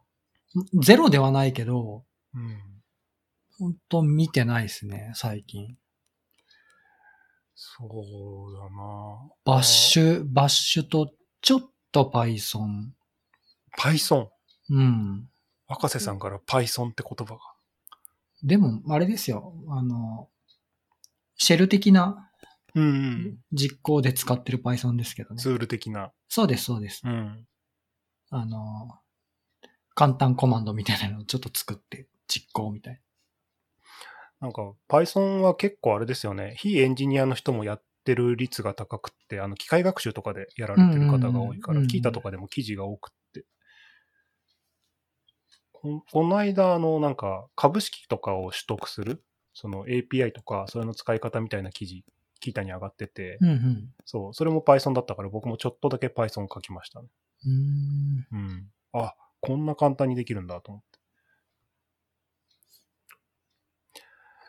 ゼロではないけど、うん。本当見てないですね、最近。そうだな。バッシュ、バッシュとちょっと Python。Python？うん。博士さんから Python って言葉が。でも、あれですよ。あの、シェル的なうん、うん。実行で使ってる Python ですけどね。ツール的な。そうです、そうです。うん。あの、簡単コマンドみたいなのをちょっと作って実行みたいなんか、Python は結構あれですよね。非エンジニアの人もやってる率が高くって、あの、機械学習とかでやられてる方が多いから、うんうんうんうんキータとかでも記事が多くって。ここの間、あの、なんか、株式とかを取得する、その API とか、それの使い方みたいな記事、キータに上がってて、な。うんうん。そう、それも Python だったから、僕もちょっとだけ Python 書きましたね。うーん。うん。あ、こんな簡単にできるんだと思っ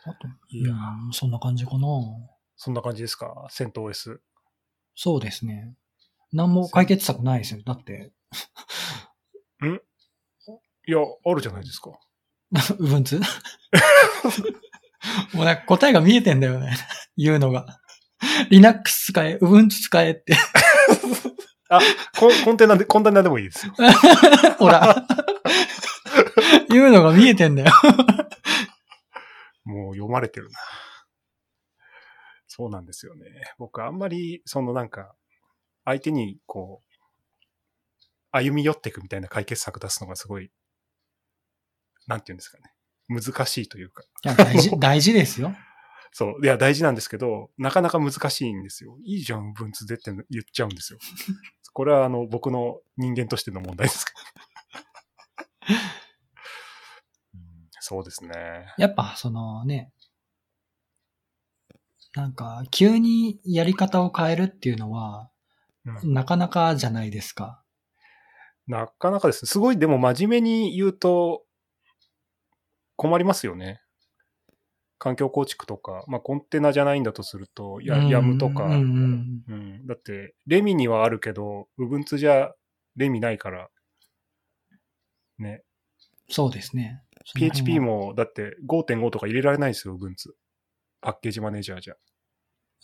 あと、いやうんそんな感じかな。そんな感じですか？セント OS。そうですね。何も解決策ないですよ。だって、いや、あるじゃないですか。うぶんつもうなんか答えが見えてんだよね。言うのが。Linux 使え、うぶんつ使えって。あ、コンコンテナで、コンテナでもいいですよ。ほら。言うのが見えてんだよ。もう読まれてるな。そうなんですよね。僕あんまり、そのなんか、相手にこう、歩み寄っていくみたいな解決策出すのがすごい、なんていうんですかね。難しいというか。いや、大事、大事ですよ。そう。いや、大事なんですけど、なかなか難しいんですよ。いいじゃん、文通でって言っちゃうんですよ。これはあの、僕の人間としての問題ですけど。うんそうですね。やっぱ、そのね、なんか、急にやり方を変えるっていうのは、うんなかなかじゃないですか。なかなかです。すごい、でも真面目に言うと、困りますよね。環境構築とか、まあ、コンテナじゃないんだとすると、や、うんヤムとか、うんうんうんだって、レミにはあるけど、Ubuntu じゃレミないから、ね。そうですね。PHP は。も、だって5.5とか入れられないですよ、Ubuntu。パッケージマネージャーじゃ。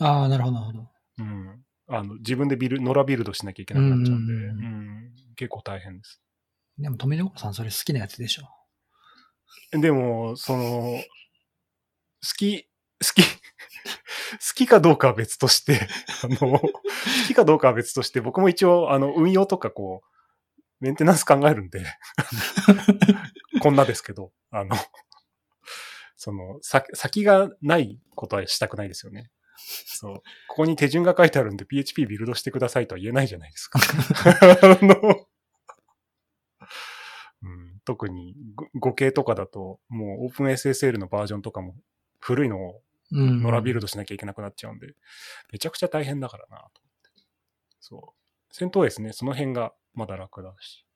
ああ、なるほど、なるほど。うん。あの、自分でビル、ノラビルドしなきゃいけなくなっちゃうんで、ううんんうん結構大変です。でも、富所さんそれ好きなやつでしょ。でも、その、好き、好き、好きかどうかは別として、あの、好きかどうかは別として、僕も一応、あの、運用とかこう、メンテナンス考えるんで、こんなですけど、あの、その、さ先がないことはしたくないですよね。そう。ここに手順が書いてあるんで PHP ビルドしてくださいとは言えないじゃないですか。あのうん、特にご5系とかだと、もう OpenSSL のバージョンとかも古いのをうん。ノラビルドしなきゃいけなくなっちゃうんで、めちゃくちゃ大変だからなと思って。そう。戦闘ですね、その辺がまだ楽だし。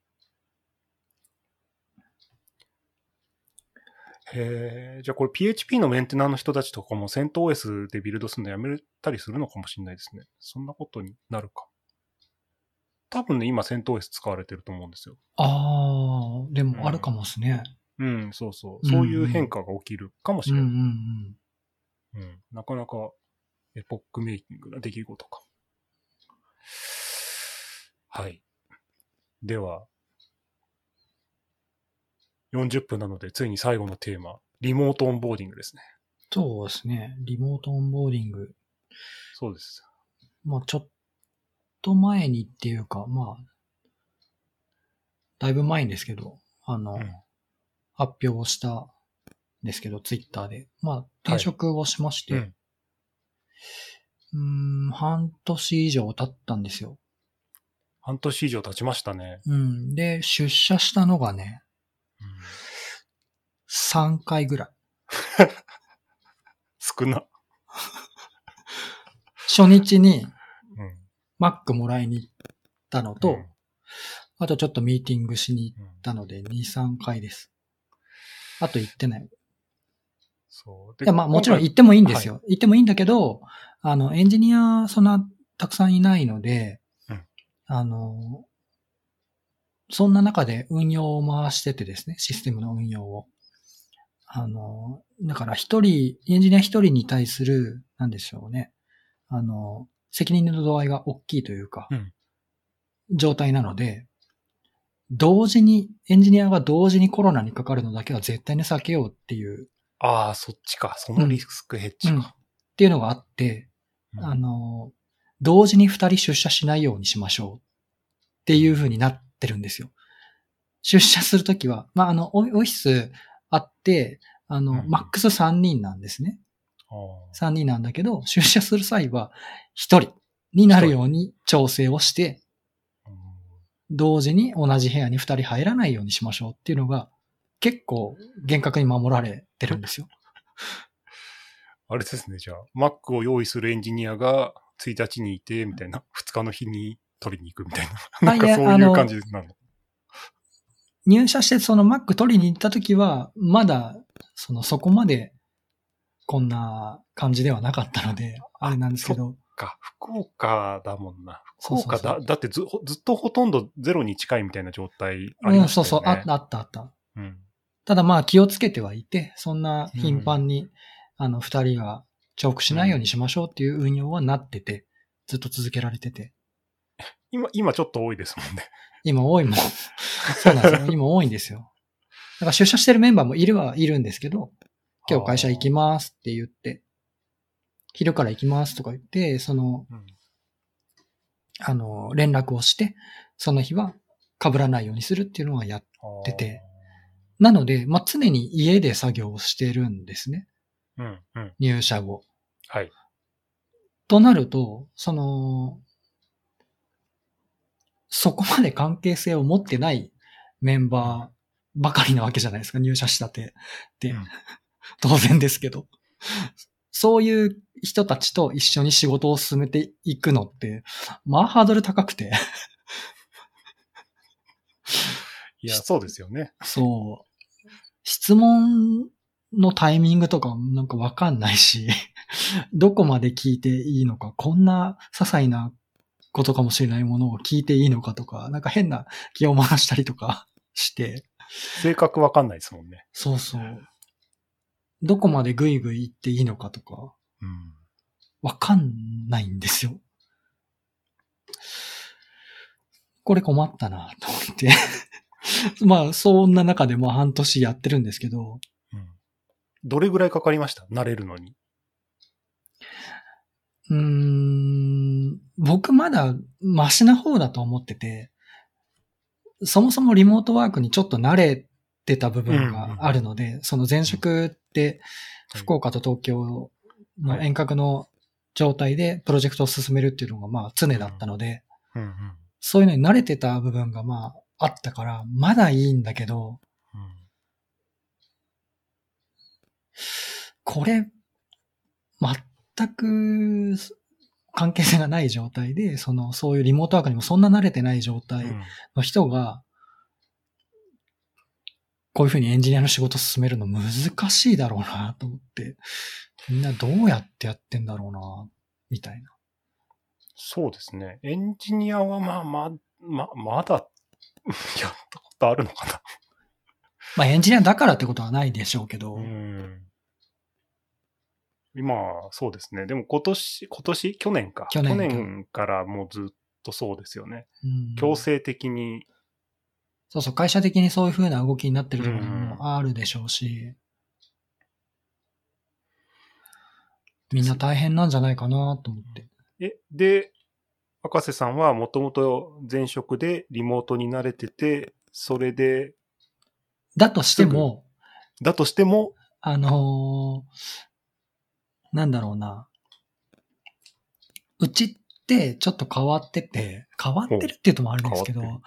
へえ、じゃあこれ PHP のメンテナーの人たちとかも CentOS でビルドするのやめたりするのかもしれないですね。そんなことになるか。多分ね、今 CentOS 使われてると思うんですよ。ああ、でもあるかもですね。うん、そうそう。そういう変化が起きるかもしうんうれない。んうん、なかなかエポックメイキングな出来事か。はい。では、40分なので、ついに最後のテーマ、リモートオンボーディングですね。そうですね。リモートオンボーディング。そうです。まあちょっと前にっていうか、まあ、だいぶ前にですけど、あの、うん発表をしたんですけど、ツイッターで。まあ、転職をしまして、うんうーん、半年以上経ったんですよ。半年以上経ちましたね。うん。で、出社したのがね、3回ぐらい。少な。初日にうん。Mac もらいに行ったのと、うんあとちょっとミーティングしに行っうんたので、2、3回です。あと行ってない。そう。いや、まあもちろん今行ってもいいんですよ。行ってもいいんだけど、あの、エンジニアそんなたくさんいないので、うんあの、そんな中で運用を回しててですね、システムの運用を。あの、だから一人、エンジニア一人に対する、なんでしょうね。あの、責任の度合いが大きいというか、うん状態なので、同時に、エンジニアが同時にコロナにかかるのだけは絶対に避けようっていうああ、そっちか。そのリスクヘッジうんっか。ていうのがあって、うんあの、同時に二人出社しないようにしましょうっていう風になってるんですよ。出社するときは、まあ、あの、オオフィスあって、あの、うんマックス3人なんですね。あ3人なんだけど、出社する際は1人になるように調整をして、同時に同じ部屋に2人入らないようにしましょうっていうのが、結構厳格に守られてるんですよ。あれですね、じゃあ、Mac を用意するエンジニアが1日にいて、みたいな、2日の日に取りに行くみたいな。なんかそういう感じなの？入社してその Mac 取りに行った時は、まだ、そのそこまで、こんな感じではなかったので、あれなんですけど、か、福岡だもんな。福岡だ、だってずずっとほとんどゼロに近いみたいな状態ありうん、ましたよね。そうそう、あったあったあった。うん。ただまあ気をつけてはいて、そんな頻繁に、あの、二人がチョークしないようにしましょうっていう運用はなってて、ずっと続けられてて。今、今ちょっと多いですもんね。今多いもん。そうなんですよ。今多いんですよ。だから出社してるメンバーもいるはいるんですけど、今日会社行きますって言って、昼から行きますとか言って、その、うんあの、連絡をして、その日は被らないようにするっていうのはやっ、出て。なので、まあ、常に家で作業をしてるんですね。うん、うん。入社後。はい。となると、その、そこまで関係性を持ってないメンバーばかりなわけじゃないですか、入社したてって。うん当然ですけど。そういう人たちと一緒に仕事を進めていくのって、まあハードル高くて。いや、そうですよね。そう。質問のタイミングとかもなんかわかんないし、どこまで聞いていいのか、こんな些細なことかもしれないものを聞いていいのかとか、なんか変な気を回したりとか して、性格わかんないですもんね。そうそう。どこまでグイグイ言っていいのかとか、うん。わかんないんですよ。これ困ったなと思って。まあ、そんな中でもう半年やってるんですけど、うん。どれぐらいかかりました？慣れるのに。うーん、僕まだマシな方だと思ってて、そもそもリモートワークにちょっと慣れてた部分があるので、その前職って福岡と東京の遠隔の状態でプロジェクトを進めるっていうのがまあ常だったので、うんうん。そういうのに慣れてた部分がまああったから、まだいいんだけど、これ、全く関係性がない状態で、その、そういうリモートワークにもそんな慣れてない状態うんの人が、こういうふうにエンジニアの仕事を進めるの難しいだろうなと思って、みんなどうやってやってんだろうな、みたいな。そうですね。エンジニアはまあまあ、ま、まだ、やったことあるのかな。まあエンジニアだからってことはないでしょうけど、うん。今、そうですね。でも今年、今年？去年か。去年かからもうずっとそうですよね。うん強制的に、そうそう、会社的にそういう風な動きになってるところもあるでしょうし、みんな大変なんじゃないかなと思って。え、で、赤瀬さんはもともと前職でリモートに慣れてて、それで、だとしても、だとしても、あのーなんだろうな。うちってちょっと変わってて、変わってるって言うともあるんですけど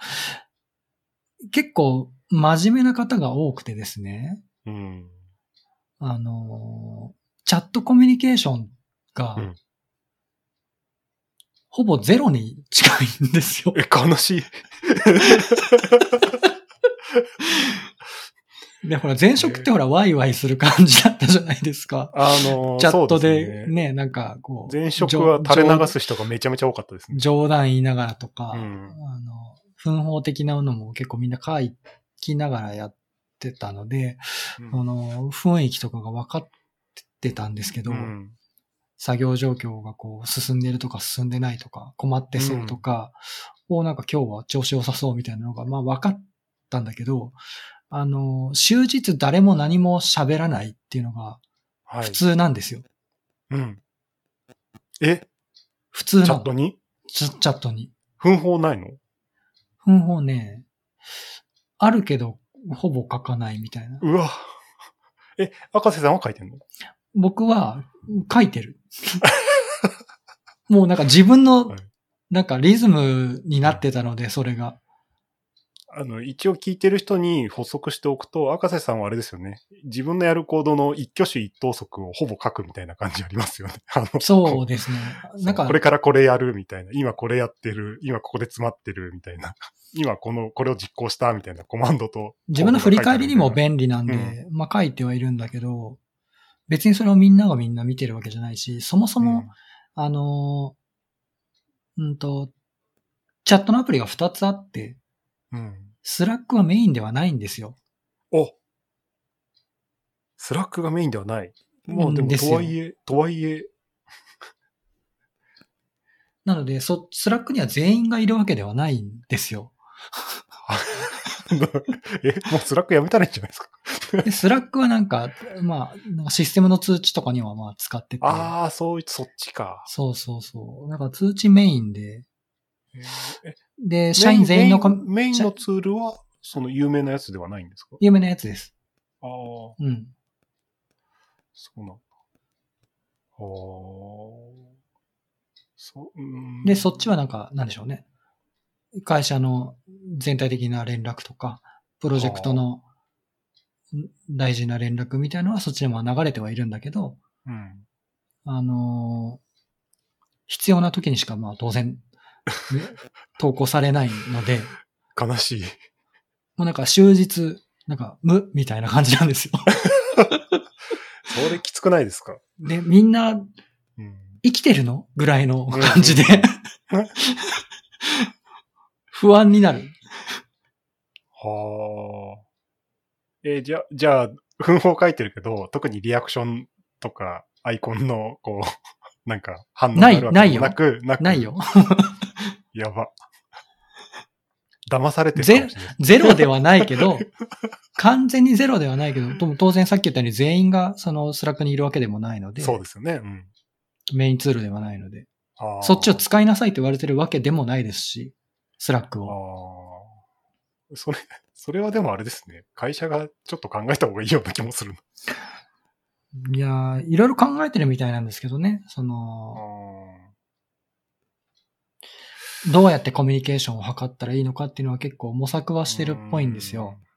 結構真面目な方が多くてですね、うん。あのーチャットコミュニケーションがうん、ほぼゼロに近いんですよ。え、悲しい。で、ほら、前職ってほら、ワイワイする感じだったじゃないですか。あの、チャットでね。ね、なんかこう。前職は垂れ流す人がめちゃめちゃ多かったですね。冗談言いながらとか、うんあの、奮法的なのも結構みんな書きながらやってたので、うんその、雰囲気とかが分かってたんですけど、うん作業状況がこう進んでるとか進んでないとか、困ってそうとか、をなんか今日は調子良さそうみたいなのが、まあ分かったんだけど、あの、終日誰も何も喋らないっていうのがはい。普通なんですよ。うん。え、普通なのチャットに？チャットに。奮法ないの？奮法ね、あるけど、ほぼ書かないみたいな。うわ。え、赤瀬さんは書いてんの？僕は書いてる。もうなんか自分のはい、なんかリズムになってたので、それが。あの、一応聞いてる人に補足しておくと、赤瀬さんはあれですよね。自分のやるコードの一挙手一投足をほぼ書くみたいな感じありますよね。あのそうですね。なんかこ、れからこれやるみたいな。今これやってる。今ここで詰まってるみたいな。今この、これを実行したみたいなコマンドと。自分の振り返りにも便便利なんで、まあ書いてはいるんだけど、別にそれをみんながみんな見てるわけじゃないし、そもそも、あのー、うんと、チャットのアプリが2つあって、うん。うん。 Slack はメインではないんですよ。おSlack がメインではない。もうでも、とはいえ、とはいえ、なので、そ、 Slack には全員がいるわけではないんですよ。え、もう Slack やめたらいいんじゃないですか？で Slack はなんか、まあ、システムの通知とかにはまあ使ってて。ああ、そうい、そっちか。そうそうそう。なんか通知メインで、えで、社員全員のコミメインのツールは、その有名なやつではないんですか？有名なやつです。ああ、うん。そうなんだ。ああ。そう、うんで、そっちはなんか、なんでしょうね。会社の全体的な連絡とか、プロジェクトのん大事な連絡みたいなのはそっちでも流れてはいるんだけど、うん。あのー必要な時にしかまあ当然、ね投稿されないので、悲しい。もうなんか終日、なんか無みたいな感じなんですよ。それきつくないですか？で、みんなうん。生きてるの？ぐらいの感じでうん、不安になる。はあ。えーじゃ、じゃあ、奮法書いてるけど、特にリアクションとか、アイコンの、こう、なんか、反応があるわけでもなく、なく、ないよ。やば。騙されてるかもしれない。ゼロではないけど、完全にゼロではないけど、と当然さっき言ったように全員がその Slack にいるわけでもないので、そうですよね。うん。メインツールではないので。そっちを使いなさいって言われてるわけでもないですし、 Slack を。それ、それはでもあれですね。会社がちょっと考えた方がいいような気もする。いやー、いろいろ考えてるみたいなんですけどね。そあの、ーどうやってコミュニケーションを図ったらいいのかっていうのは結構模索はしてるっぽいんですよ。。うん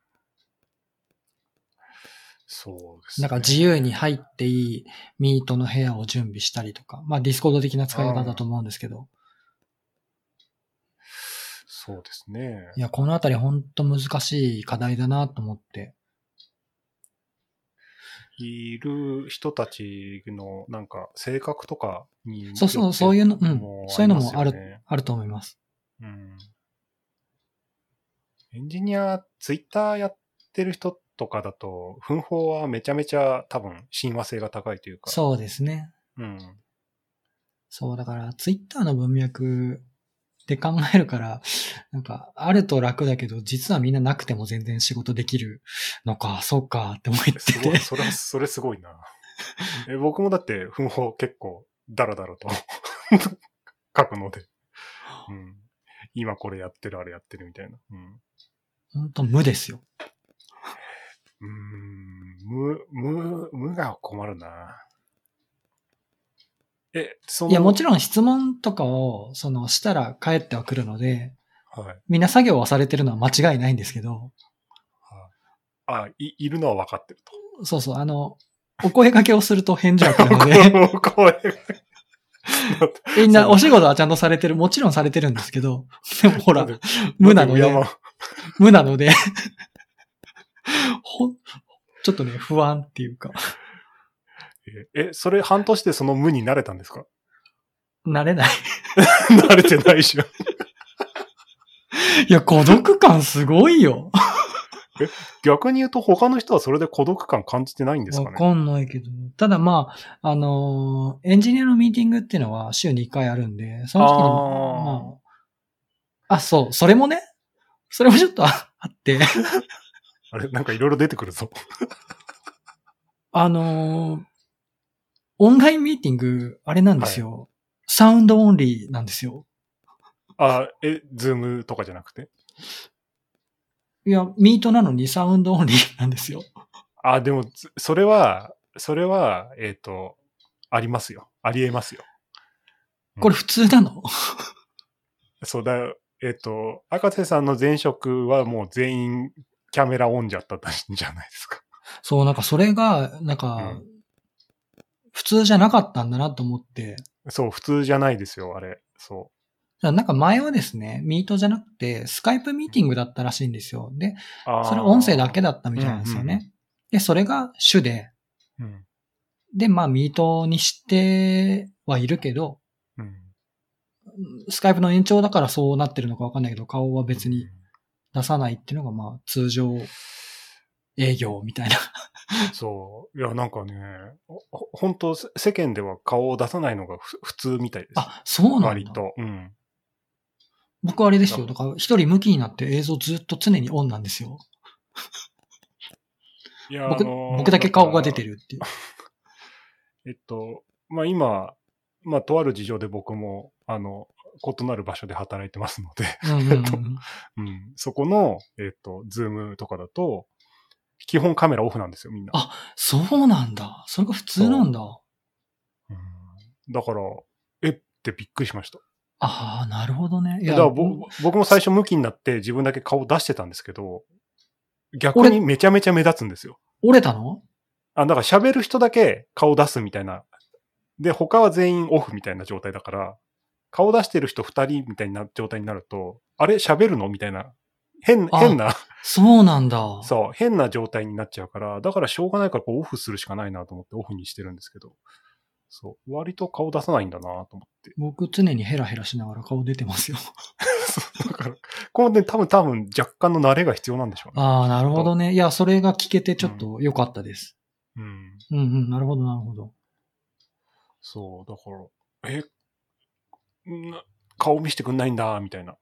そうです、なんか自由に入っていい Meet の部屋を準備したりとか、まあ Discord 的な使い方だと思うんですけど、そうですね。いや、このあたり本当難しい課題だなと思って。いる人たちのなんか性格とかに。そうそう、そういうの、うんも、そういうのもある、あると思います。うん。エンジニア、ツイッターやってる人とかだと、奮法はめちゃめちゃ多分親和性が高いというか。そうですね。う。うん。そう、だから、ツイッターの文脈で考えるから、なんか、あると楽だけど、実はみんななくても全然仕事できるのか、そうかって思ってすごい、て。それは、それすごいな。え僕もだって、奮法結構、ダラダラと 書くので。うん。今これやってる、あれやってるみたいな。うん。本当無ですよ。うーん、無、無、無が困るな。え、その、いや、もちろん質問とかを、その、したら帰ってはくるので、はい。みんな作業はされてるのは間違いないんですけど、あ、い、いるのは分かってると。そうそう、あの、お声掛けをすると返事は来るので、これみんなお仕事はちゃんとされてる、もちろんされてるんですけど、で もほら、無なので。無なので、ほん、ちょっとね、不安っていうか、え、それ半年でその無になれたんですか？慣れない。慣れてないし。いや、孤独感すごいよ。逆に言うと他の人はそれで孤独感感じてないんですかね？わかんないけど。ただまあ、あのーエンジニアのミーティングっていうのは週に1回あるんで、その時に、あーまあ、あ、そう、それもね、それもちょっとああって、あれなんかいろいろ出てくるぞ。あのーオンラインミーティング、あれなんですよ。 sound only なんですよ。あ、え、 Zoom とかじゃなくて？いや、 Meet なのに sound only なんですよ。あ、でも、つそれは、それは、えっ、と、ありますよ。ありえますよ。これ普通なの？そうだ、えっ、と、赤瀬さんの前職はもう全員キャメラオンじゃったんじゃないですか。そう、なんかそれが、なんか、うん普通じゃなかったんだなと思って。そう、普通じゃないですよ、あれ。そなんか前はですね、ミートじゃなくて、スカイプミーティングだったらしいんですよ。で、それ音声だけだったみたいなんですよね。で、それが主で、うん。で、まあ、ミートにしてはいるけど、うん。スカイプの延長だからそうなってるのかわかんないけど、顔は別に出さないっていうのが、まあ、通常営業みたいな。そう。いや、なんかね、ほ本当世間では顔を出さないのがふ普通みたいです。あ、そうなんだ。割と。うん。僕はあれですよ。だから、一人向きになって映像ずっと常にオンなんですよ。いや、僕、あのー僕だけ顔が出て。るっていう。えっと、まあ今、まあとある事情で僕も、あの、異なる場所で働いてますので、うんうんうんうん、そこの、えっと、ズームとかだと、基本カメラオフなんですよ、みんな。あそうなんだ。それが普通なんだ。うんだから、え？ってびっくりしました。ああ、なるほどね。いだからぼ僕も最初向きになって自分だけ顔出してたんですけど、逆にめちゃめちゃ目立つんですよ。折れたの？あ、だから喋る人だけ顔出すみたいな。で、他は全員オフみたいな状態だから、顔出してる人二人みたいな状態になると、あれ？喋るの？みたいな。変、あ変な、そうなんだ。そう、変な状態になっちゃうから、だからしょうがないからこうオフするしかないなと思ってオフにしてるんですけど、そう、割と顔出さないんだなと思って。僕常にヘラヘラしながら顔出てますよ。そ うだから、このね、多分多分若干の慣れが必要なんでしょうね。ああ、なるほどね。いや、それが聞けてちょっと良かったです。うん。うんうん、なるほど、なるほど。そう、だから、え、ん顔見せてくんないんだ、みたいな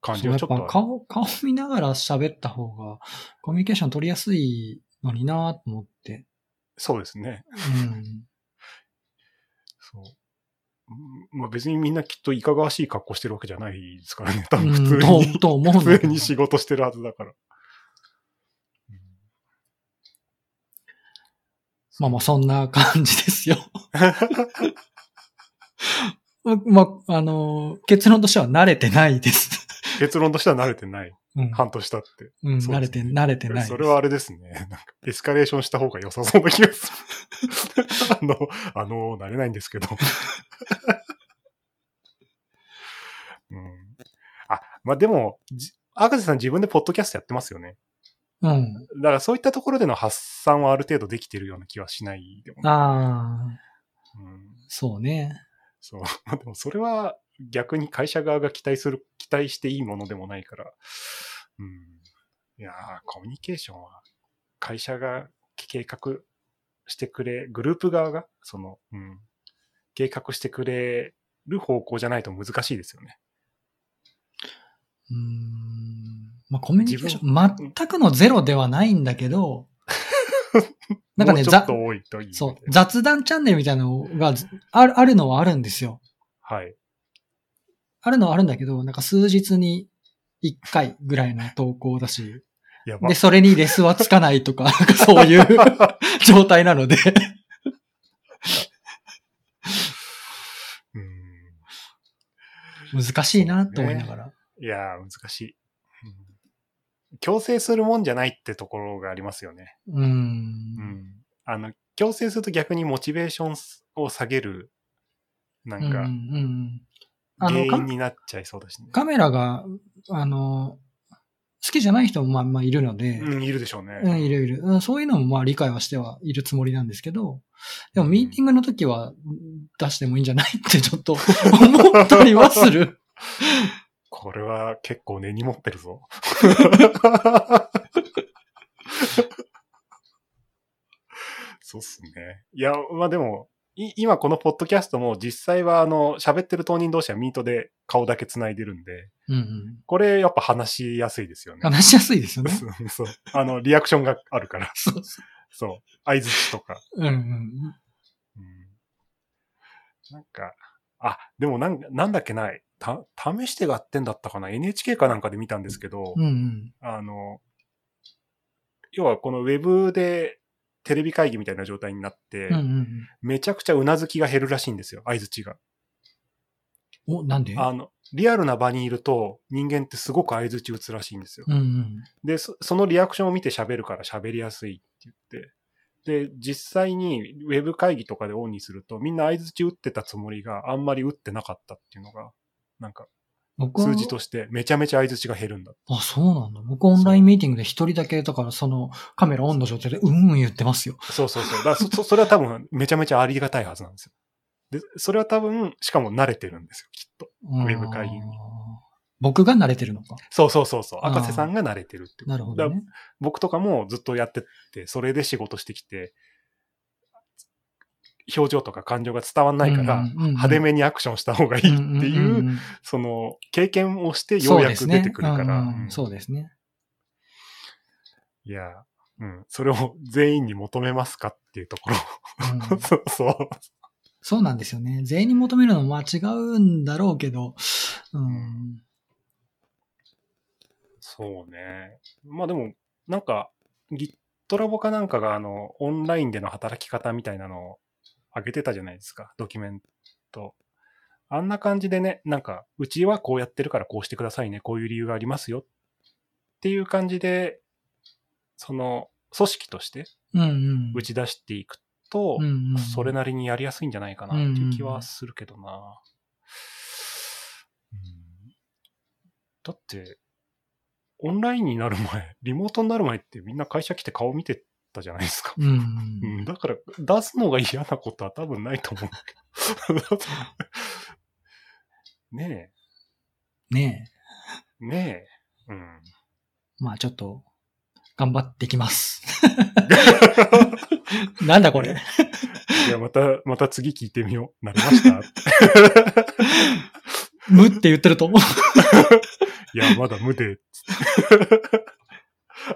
感じはちょっと顔、顔見ながら喋った方がコミュニケーション取りやすいのになと思って。そうですね。うん。そう。まあ別にみんなきっといかがわしい格好してるわけじゃないですからね。多分普うん通に、とと思う普通に仕事してるはずだから。まあまあ、そんな感じですよ。まあ、あの、結論としては慣れてないです。結論としては慣れてない。うん。半年経って。うん、慣れて、慣れてない。それはあれですね。なんか、エスカレーションした方が良さそうな気がする。あの、あの、慣れないんですけど。うん。あ、まあ、でも、じ赤瀬さん自分でポッドキャストやってますよね。うん。だからそういったところでの発散はある程度できてるような気はしないでもない。ああ、うん、そうね。そう。まあでもそれは逆に会社側が期待する、期待していいものでもないから。うん。いやーコミュニケーションは会社が計画してくれ、グループ側が、その、うん、計画してくれる方向じゃないと難しいですよね。うーん。まあ、コミュニケーション、全くのゼロではないんだけど、なんかね、ざそう、雑談チャンネルみたいなのがずあるあるのはあるんですよ。はい。あるのはあるんだけど、なんか数日に1回ぐらいの投稿だし、で、。それにレスはつかないとか、なんかそういう 状態なので、うん難しいなと思いながら。いやー、難しい、うん強制するもんじゃないってところがありますよね。うー。うんん。あの、強制すると逆にモチベーションを下げる、なんか、うんあの原因になっちゃいそうだしね。カメラが、あの、好きじゃない人もまあまあいるので、うん、いるでしょうね。うん、いるいる。うんそういうのもまあ理解はしてはいるつもりなんですけど、でもミーティングの時はうん出してもいいんじゃないってちょっと 思ったりはする。これは結構根に持ってるぞ。そうっすね。いや、まあでも、い今このポッドキャストも実際はあの、喋ってる当人同士はミートで顔だけ繋いでるんで、うんうん。これやっぱ話しやすいですよね。話しやすいですよね。そうそう。あの、リアクションがあるから。そうそそう。相づちとか。う。うんうん。うんなんか、あ、でもなんなんだっけな、た、試してがってんだったかな ?NHK かなんかで見たんですけど、うんうん。あの、要はこのウェブでテレビ会議みたいな状態になって、うんうんめちゃくちゃうなずきが減るらしいんですよ、相づちが。うん。お、なんで？あの、リアルな場にいると人間ってすごく相づち打つらしいんですよ。うんうん。で、そそのリアクションを見て喋るから喋りやすいって言って。で、実際にウェブ会議とかでオンにすると、みんな相づち打ってたつもりがあんまり打ってなかったっていうのが、なんか僕は数字としてめちゃめちゃ相づちが減るんだ。あ、そうなんだ。僕オンラインミーティングで一人だけ、だからそのカメラオンの状態でうんうん言ってますよ。そうそうそう。だそそそれは多分めちゃめちゃありがたいはずなんですよ。で、それは多分、しかも慣れてるんですよ、きっと。ウェブ会議に僕が慣れてるのか。そうそうそうそう。赤瀬さんが慣れてるってなるほどね。僕とかもずっとやってって、それで仕事してきて、表情とか感情が伝わんないから、派手めにアクションした方がいいっていう、その、経験をしてよそうやく出てくるから。そうですね。いや、うん、それを全員に求めますかっていうところ。うん そうそう。そうなんですよね。全員に求めるのも間違うんだろうけど、うん。そうね。まあでも、なんか、GitLab かなんかが、あの、オンラインでの働き方みたいなのを上げてたじゃないですか、ドキュメント。あんな感じでね、なんか、うちはこうやってるからこうしてくださいね、こういう理由がありますよっていう感じで、その、組織として。打ち出していくと、それなりにやりやすいんじゃないかなっていう気はするけどな。うんだって、オンラインになる前、リモートになる前ってみんな会社来て顔見てたじゃないですか。うんだから出すのが嫌なことは多分ないと思うけど。ねねえ、ねえ。うん。え。まあちょっと、頑張ってきます。なんだこれ。いや、また、また次聞いてみよう。なりました？無って言ってると思う。いや、まだ無で、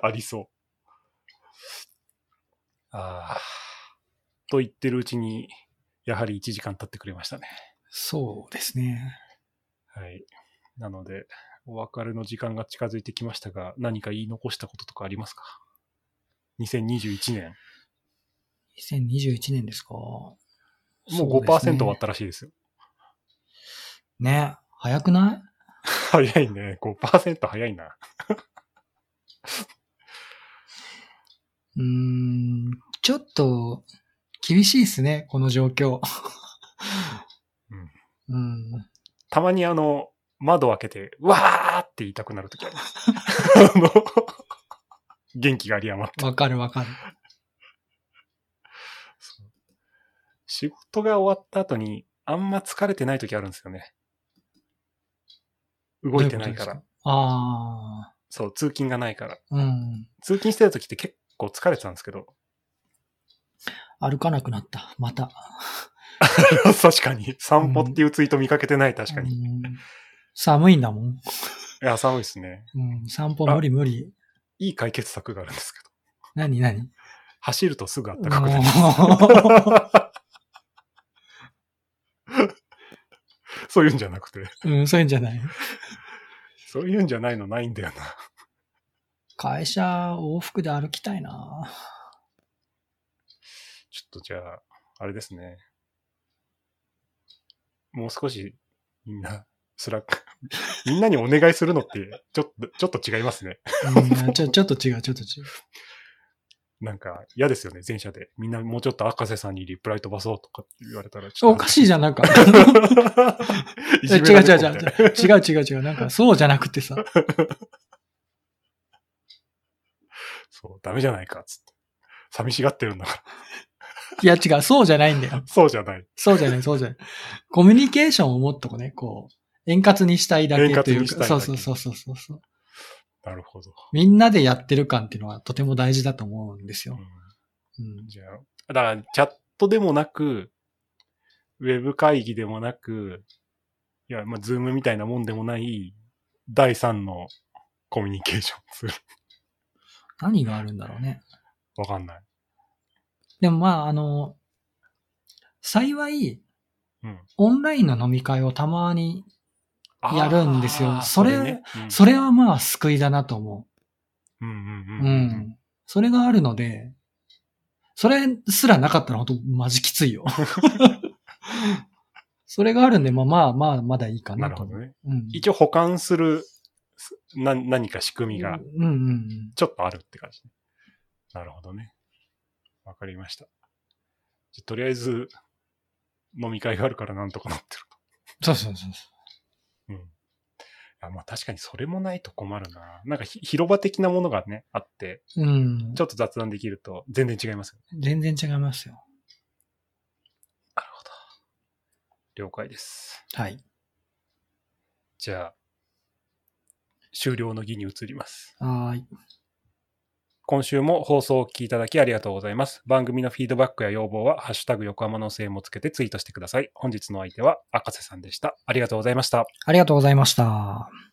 ありそう。ああ。と言ってるうちに、やはり1時間経ってくれましたね。そうですね。はい。なので、お別れの時間が近づいてきましたが、何か言い残したこととかありますか ?2021 年。2021年ですか？もうそうですね5%終わったらしいですよ。ね。早くない？早いね。5%早いな。うーん、ちょっと厳しいですね、この状況。うん。たまにあの、窓開けて、わーって言いたくなるときあります。あの、元気が有り余って。わかるわかる。仕事が終わった後に、あんま疲れてないときあるんですよね。動いてないから。どううことですか？あそう、通勤がないから。あ、うん。通勤してるときって結構疲れてたんですけど。歩かなくなった。また。確かに。散歩っていうツイート見かけてない、確かに。寒いんだもん。や、寒いですね。うん、散歩無理無理。いい解決策があるんですけど。何何？走るとすぐ暖かくなる。も そういうんじゃなくて。ううん、そういうんじゃない。そういうんじゃないのないんだよな。会社往復で歩きたいな。ちょっとじゃあ、あれですね。もう少し、みんな、 Slack、みんなにお願いするのって、ちょっと、ちょっと違いますね。うん、ちょ、ちょっと違う、ちょっと違う。なんか、嫌ですよね、全社で。みんなもうちょっと赤瀬さんにリプライ飛ばそうとかって言われたら、ちょっと。おかしいじゃん、なんか。い違う違う違うるみたいな 違う違う違う。なんか、そうじゃなくてさ。そう、ダメじゃないか、つって。寂しがってるんだから。いや違う、そうじゃないんだよ。そうじゃない。そうじゃない、そうじゃない。コミュニケーションをもっとこうね、こう、円滑にしたいだけというか、円滑にしたいだけそうそうそうそうそう。なるほど。みんなでやってる感っていうのはとても大事だと思うんですよ。うんうん。じゃあ、だから、チャットでもなく、ウェブ会議でもなく、いや、まあ、ズームみたいなもんでもない、第三のコミュニケーションツール。何があるんだろうね。わかんない。でもまあ、あの、幸い、うん。オンラインの飲み会をたまに、やるんですよあーそれねうんそれはまあ救いだなと思う。うんうんう。うんん。それがあるので、それすらなかったら本当マジきついよ。それがあるんで、まあまあまあ、まだいいかな。なるほどね。うん。一応保管する、すな、何か仕組みが。ちょっとあるって感じ。なるほどね。わかりました。じゃとりあえず、飲み会があるからなんとかなってる。そうそうそうそうん。あまあ確かにそれもないと困るな。なんかひ広場的なものがね、あって、う。うんち。ょっと雑談できると全然違いますよね。全然違いますよ。なるほど。了解です。はい。じゃあ、終了の儀に移ります。はーい。今週も放送をお聞きいただきありがとうございます。番組のフィードバックや要望は、ハッシュタグ横浜のせいもつけてツイートしてください。本日の相手は赤瀬さんでした。ありがとうございました。ありがとうございました。